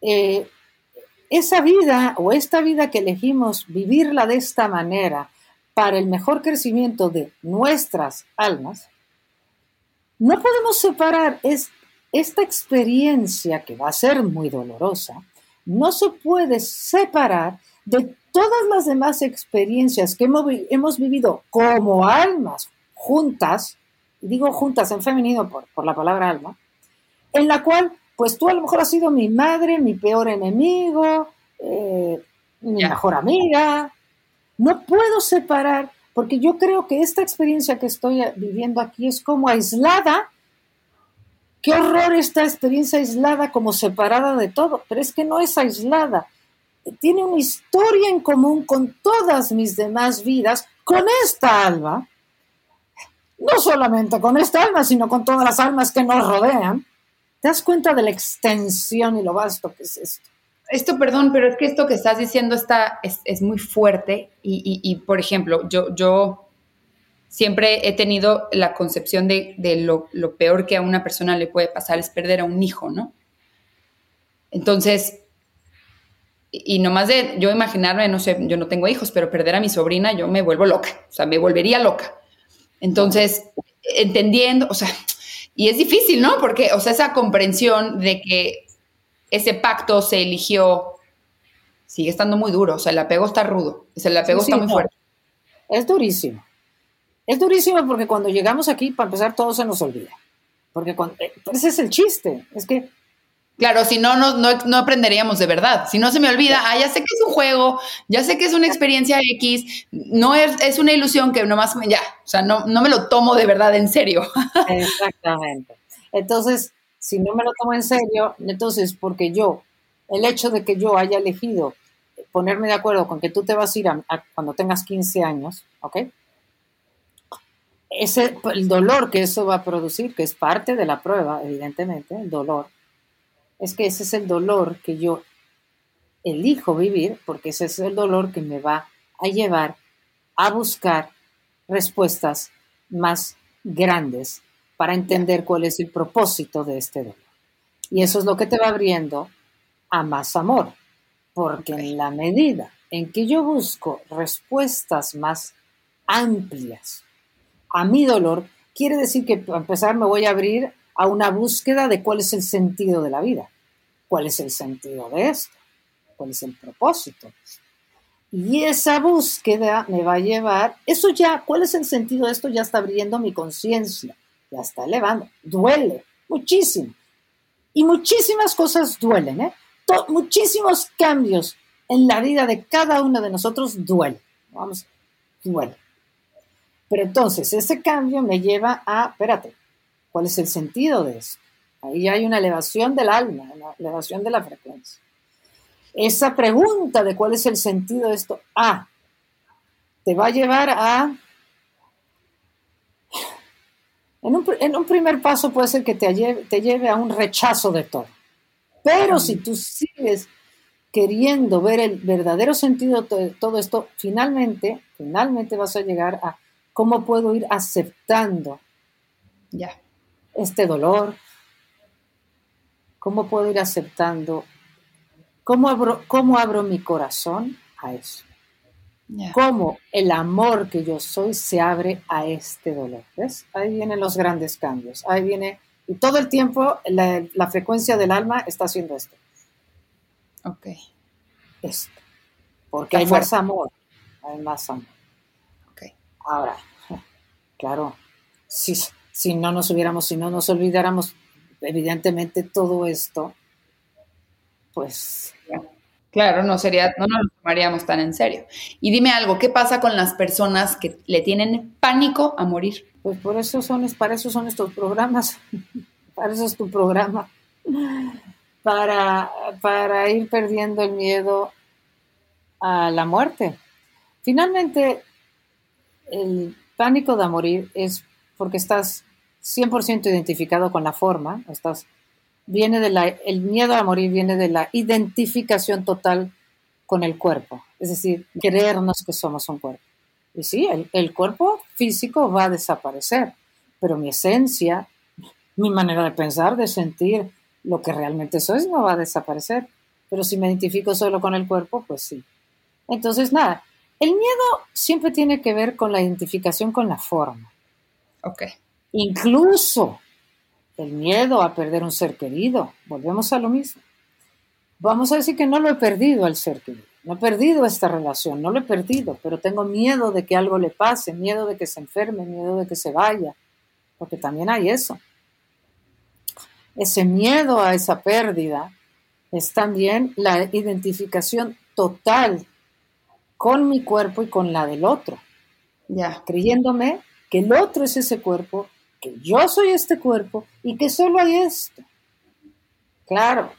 Eh, esa vida o esta vida que elegimos vivirla de esta manera para el mejor crecimiento de nuestras almas, no podemos separar esta experiencia que va a ser muy dolorosa, no se puede separar de todas las demás experiencias que hemos, vivido como almas juntas, y digo juntas en femenino por, por la palabra alma, en la cual, pues tú a lo mejor has sido mi madre, mi peor enemigo, eh, mi mejor amiga. No puedo separar, porque yo creo que esta experiencia que estoy viviendo aquí es como aislada. Qué horror esta experiencia aislada como separada de todo, pero es que no es aislada. Tiene una historia en común con todas mis demás vidas, con esta alma, no solamente con esta alma, sino con todas las almas que nos rodean. ¿Te das cuenta de la extensión y lo vasto que es esto? Esto, perdón, pero es que esto que estás diciendo está, es, muy fuerte y, por ejemplo, yo, yo siempre he tenido la concepción de, lo, peor que a una persona le puede pasar es perder a un hijo, ¿no? Entonces, y nomás de yo imaginarme, no sé, yo no tengo hijos, pero perder a mi sobrina, yo me vuelvo loca, o sea, me volvería loca. Entonces, entendiendo, o sea, y es difícil, ¿no? Porque, o sea, esa comprensión de que ese pacto se eligió, sigue estando muy duro, o sea, el apego está rudo, el apego está muy fuerte. Es durísimo. Es durísimo porque cuando llegamos aquí, para empezar, todo se nos olvida. Porque eh, ese es el chiste, es que... Claro, si no, no, no, aprenderíamos de verdad. Si no se me olvida, ah, ya sé que es un juego, ya sé que es una experiencia X, no es, es una ilusión que nomás, ya, o sea, no, no me lo tomo de verdad en serio. *laughs* Exactamente. Entonces, si no me lo tomo en serio, entonces porque yo, el hecho de que yo haya elegido ponerme de acuerdo con que tú te vas a ir cuando tengas 15 años, ¿ok? Ese, el dolor que eso va a producir, que es parte de la prueba, evidentemente, el dolor, es que ese es el dolor que yo elijo vivir, porque ese es el dolor que me va a llevar a buscar respuestas más grandes para entender cuál es el propósito de este dolor. Y eso es lo que te va abriendo a más amor, porque en la medida en que yo busco respuestas más amplias a mi dolor, quiere decir que para empezar me voy a abrir a una búsqueda de cuál es el sentido de la vida, cuál es el sentido de esto, cuál es el propósito. Y esa búsqueda me va a llevar, eso ya, ¿cuál es el sentido de esto? Ya está abriendo mi conciencia ya está elevando. Duele muchísimo. Y muchísimas cosas duelen, ¿eh? muchísimos cambios en la vida de cada uno de nosotros duelen. Vamos, duele. Pero entonces, ese cambio me lleva a, espérate, ¿cuál es el sentido de eso? Ahí hay una elevación del alma, una elevación de la frecuencia. Esa pregunta de cuál es el sentido de esto, ah, te va a llevar a en un, primer paso puede ser que te lleve, te lleve a un rechazo de todo. Pero si tú sigues queriendo ver el verdadero sentido de todo esto, finalmente, finalmente vas a llegar a cómo puedo ir aceptando ya este dolor, cómo puedo ir aceptando, cómo abro, cómo abro mi corazón a eso. Cómo el amor que yo soy se abre a este dolor. ¿Ves? Ahí vienen los grandes cambios. Ahí viene, y todo el tiempo la, frecuencia del alma está haciendo esto. Ok. Esto. Porque hay más amor. Hay más amor. Ok. Ahora, claro, si, si no nos hubiéramos, si no nos olvidáramos, evidentemente todo esto, pues Claro, no sería, no nos lo tomaríamos tan en serio. Y dime algo, ¿qué pasa con las personas que le tienen pánico a morir? Pues por eso son, para eso son estos programas, *laughs* para eso es tu programa, para, para ir perdiendo el miedo a la muerte. Finalmente, el pánico de morir es porque estás 100% identificado con la forma, viene el miedo a morir viene de la identificación total con el cuerpo, es decir, creernos que somos un cuerpo. Y sí, el, el cuerpo físico va a desaparecer, pero mi esencia, mi manera de pensar, de sentir, lo que realmente soy no va a desaparecer. Pero si me identifico solo con el cuerpo, pues sí. Entonces, nada, el miedo siempre tiene que ver con la identificación con la forma. Ok. Incluso el miedo a perder un ser querido. Volvemos a lo mismo. Vamos a decir que no lo he perdido al ser querido. No he perdido esta relación, no lo he perdido, pero tengo miedo de que algo le pase, miedo de que se enferme, miedo de que se vaya, porque también hay eso. Ese miedo a esa pérdida es también la identificación total con mi cuerpo y con la del otro. Ya. Creyéndome que el otro es ese cuerpo, que yo soy este cuerpo y que solo hay esto. Claro,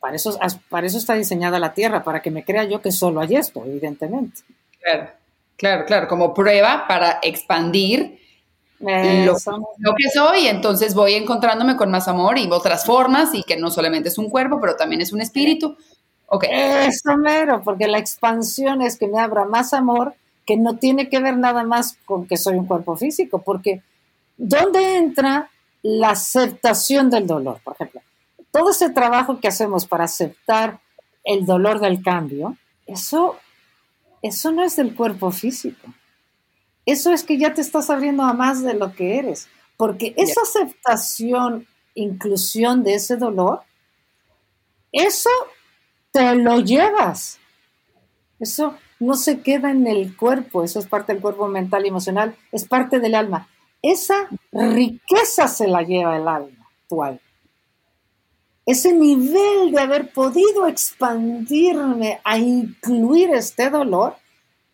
para eso, para eso está diseñada la Tierra, para que me crea yo que solo hay esto, evidentemente. Claro, claro, claro, como prueba para expandir lo, que soy, entonces voy encontrándome con más amor y otras formas y que no solamente es un cuerpo, pero también es un espíritu. Okay. Eso mero, porque la expansión es que me abra más amor, que no tiene que ver nada más con que soy un cuerpo físico, porque ¿dónde entra la aceptación del dolor? Por ejemplo, todo ese trabajo que hacemos para aceptar el dolor del cambio, eso, eso no es del cuerpo físico. Eso es que ya te estás abriendo a más de lo que eres. Porque esa aceptación, inclusión de ese dolor, eso te lo llevas. Eso no se queda en el cuerpo, eso es parte del cuerpo mental y emocional, es parte del alma. Esa riqueza se la lleva el alma, tu alma ese nivel de haber podido expandirme a incluir este dolor,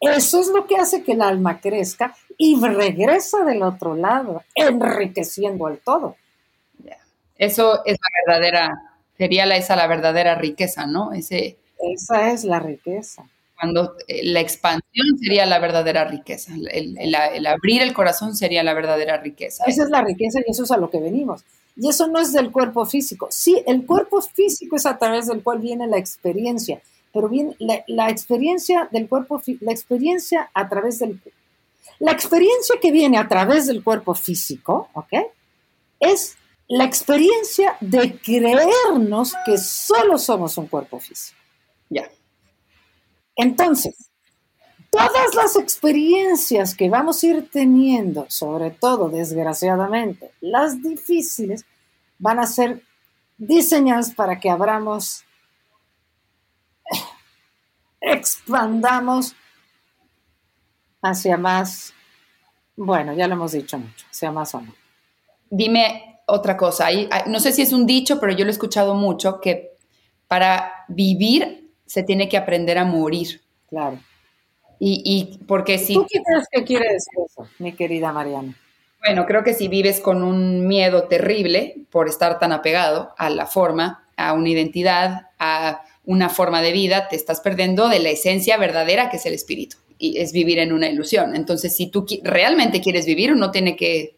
eso es lo que hace que el alma crezca y regresa del otro lado, enriqueciendo al todo. Eso es la verdadera, sería la, esa la verdadera riqueza, ¿no? Ese, esa es la riqueza. Cuando eh, la expansión sería la verdadera riqueza, el abrir el corazón sería la verdadera riqueza. Esa es la riqueza y eso es a lo que venimos. Y eso no es del cuerpo físico. Sí, el cuerpo físico es a través del cual viene la experiencia, pero bien, la, experiencia del cuerpo, la experiencia a través del... La experiencia que viene a través del cuerpo físico, ¿ok? Es la experiencia de creernos que solo somos un cuerpo físico. Ya. Entonces, todas las experiencias que vamos a ir teniendo, sobre todo desgraciadamente las difíciles, van a ser diseñadas para que abramos, expandamos hacia más, bueno, ya lo hemos dicho mucho, hacia más amor. Dime otra cosa, no sé si es un dicho, pero yo lo he escuchado mucho, que para vivir se tiene que aprender a morir. Claro. Y, porque si... ¿Tú qué crees que quiere decir eso, mi querida Mariana? Bueno, creo que si vives con un miedo terrible por estar tan apegado a la forma, a una identidad, a una forma de vida, te estás perdiendo de la esencia verdadera que es el espíritu y es vivir en una ilusión. Entonces, si tú realmente quieres vivir, uno tiene que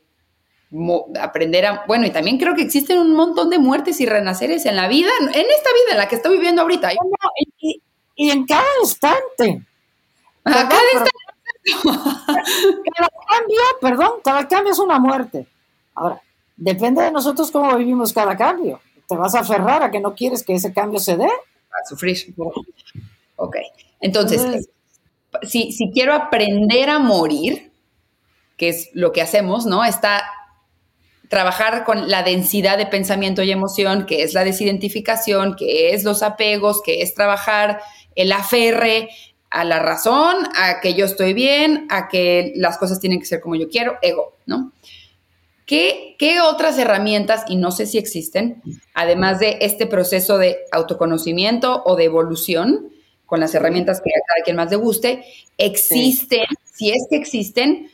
aprender a... Bueno, y también creo que existen un montón de muertes y renaceres en la vida, en esta vida en la que estoy viviendo ahorita. y, y en cada instante. cada instante *laughs* cada cambio, perdón, cada cambio es una muerte. Ahora, depende de nosotros cómo vivimos cada cambio. ¿Te vas a aferrar a que no quieres que ese cambio se dé? A sufrir. Ok. Entonces, si, si quiero aprender a morir, que es lo que hacemos, ¿no? Está trabajar con la densidad de pensamiento y emoción, que es la desidentificación, que es los apegos, que es trabajar el aferre, a la razón, a que yo estoy bien, a que las cosas tienen que ser como yo quiero, ego, ¿no? ¿Qué, ¿Qué, otras herramientas, y no sé si existen, además de este proceso de autoconocimiento o de evolución, con las herramientas que a cada quien más le guste, existen, si es que existen,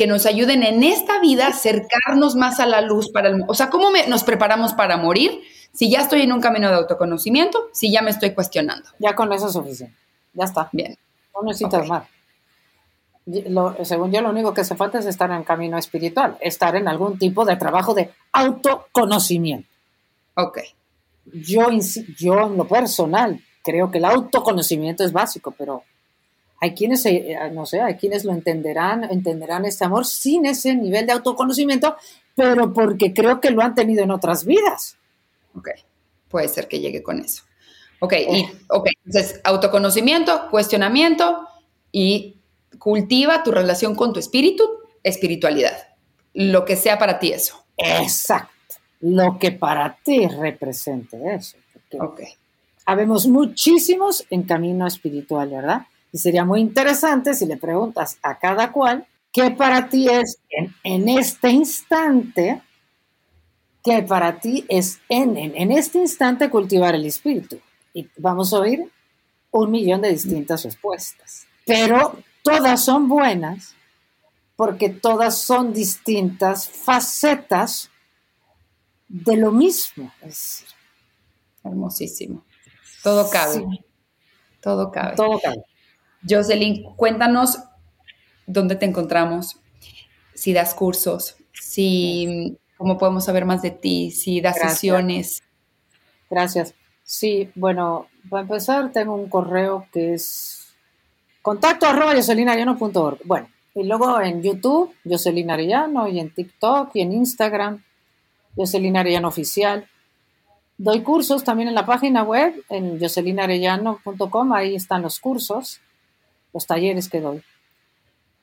que nos ayuden en esta vida a acercarnos más a la luz para el... O sea, ¿cómo nos preparamos para morir si ya estoy en un camino de autoconocimiento, si ya me estoy cuestionando? Ya con eso es suficiente. Ya está. Bien. No necesitas más. según yo, lo único que hace falta es estar en camino espiritual, estar en algún tipo de trabajo de autoconocimiento. Ok. Yo, yo en lo personal creo que el autoconocimiento es básico, pero hay quienes, eh, no sé, hay quienes lo entenderán, entenderán este amor sin ese nivel de autoconocimiento, pero porque creo que lo han tenido en otras vidas. Ok, puede ser que llegue con eso. Ok, y, ok, entonces autoconocimiento, cuestionamiento y cultiva tu relación con tu espíritu, espiritualidad. Lo que sea para ti eso. Exacto. Lo que para ti represente eso. Ok. Habemos muchísimos en camino espiritual, ¿verdad? Y sería muy interesante si le preguntas a cada cual qué para ti es en, este instante, qué para ti es en, en este instante cultivar el espíritu. Y vamos a oír un millón de distintas respuestas. Pero todas son buenas porque todas son distintas facetas de lo mismo. Es Hermosísimo. Todo cabe. Todo cabe. Todo cabe. Jocelyn, cuéntanos dónde te encontramos, si das cursos, si cómo podemos saber más de ti, si das sesiones. Gracias. Sí, bueno, para empezar tengo un correo que es contacto arroba jocelinariano.org. Bueno, y luego en YouTube, Jocelyn Arellano, y en TikTok, y en Instagram, Jocelyn Arellano Oficial. Doy cursos también en la página web, en jocelinarellano.com, ahí están los cursos, los talleres que doy.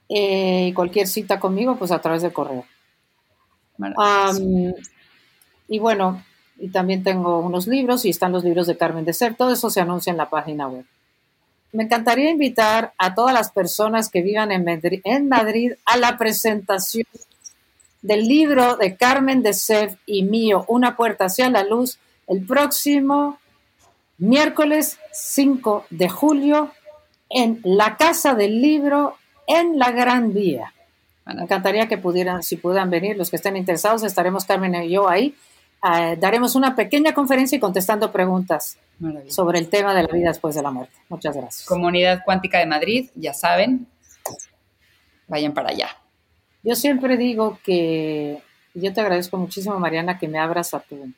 Eh, cualquier cita conmigo, pues a través del correo. y bueno, y también tengo unos libros y están los libros de Carmen de Ser, todo eso se anuncia en la página web. Me encantaría invitar a todas las personas que vivan en Madrid, en Madrid a la presentación del libro de Carmen de Sev y mío, Una puerta hacia la luz, el próximo miércoles 5 de julio en la Casa del Libro en la Gran Vía. Me encantaría que pudieran, si pudieran venir, los que estén interesados, estaremos Carmen y yo ahí. Eh, daremos una pequeña conferencia y contestando preguntas sobre el tema de la vida después de la muerte. Muchas gracias. Comunidad Cuántica de Madrid, ya saben, vayan para allá. Yo siempre digo que yo te agradezco muchísimo, Mariana, que me abras a tu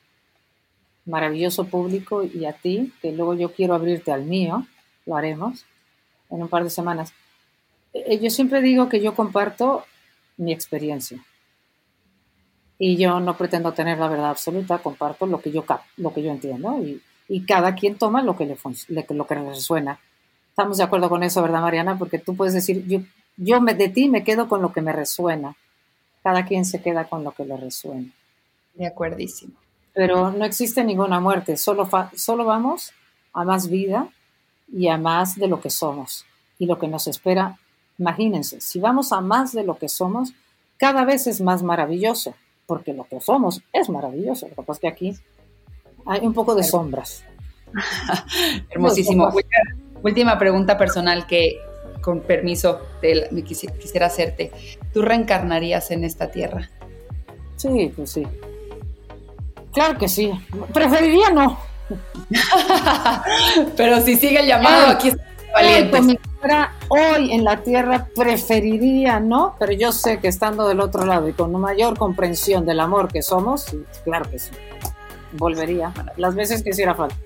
maravilloso público y a ti, que luego yo quiero abrirte al mío, lo haremos en un par de semanas. Eh, yo siempre digo que yo comparto mi experiencia y yo no pretendo tener la verdad absoluta, comparto lo que yo, lo que yo entiendo y, y cada quien toma lo que le, lo que le resuena. Estamos de acuerdo con eso, ¿verdad, Mariana? Porque tú puedes decir, yo, yo me, de ti me quedo con lo que me resuena. Cada quien se queda con lo que le resuena. De acuerdísimo. Pero no existe ninguna muerte, solo, solo vamos a más vida y a más de lo que somos y lo que nos espera. Imagínense, si vamos a más de lo que somos, cada vez es más maravilloso, porque lo que somos es maravilloso. Lo que pasa es que aquí hay un poco de sombras. *laughs* Hermosísimo. Última pregunta personal que, con permiso, me quisiera hacerte. ¿Tú reencarnarías en esta tierra? Sí, pues sí. Claro que sí. Preferiría no. *laughs* Pero si sigue el llamado, aquí está valiente. Hoy en la tierra preferiría no, pero yo sé que estando del otro lado y con mayor comprensión del amor que somos, claro que sí. Volvería las veces que hiciera falta.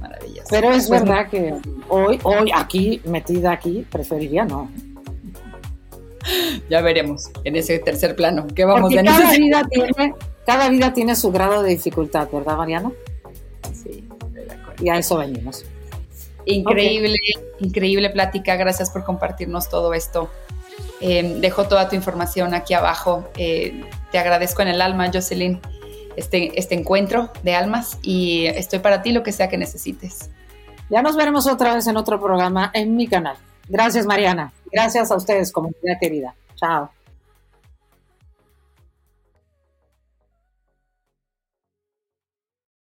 Maravilloso. Pero es pues verdad que hoy, hoy aquí, metida aquí, preferiría no. Ya veremos en ese tercer plano. ¿Qué vamos a cada vida tiene cada vida tiene su grado de dificultad, ¿verdad, Mariana? Y a eso venimos. Increíble, increíble plática. Gracias por compartirnos todo esto. Eh, dejo toda tu información aquí abajo. Eh, te agradezco en el alma, Jocelyn, este, este encuentro de almas y estoy para ti lo que sea que necesites. Ya nos veremos otra vez en otro programa en mi canal. Gracias, Mariana. Gracias a ustedes, comunidad querida. Chao.